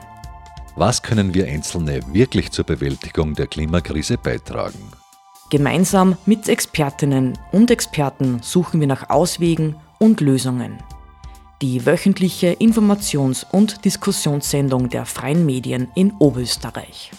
Was können wir Einzelne wirklich zur Bewältigung der Klimakrise beitragen? Gemeinsam mit Expertinnen und Experten suchen wir nach Auswegen und Lösungen. Die wöchentliche Informations- und Diskussionssendung der freien Medien in Oberösterreich.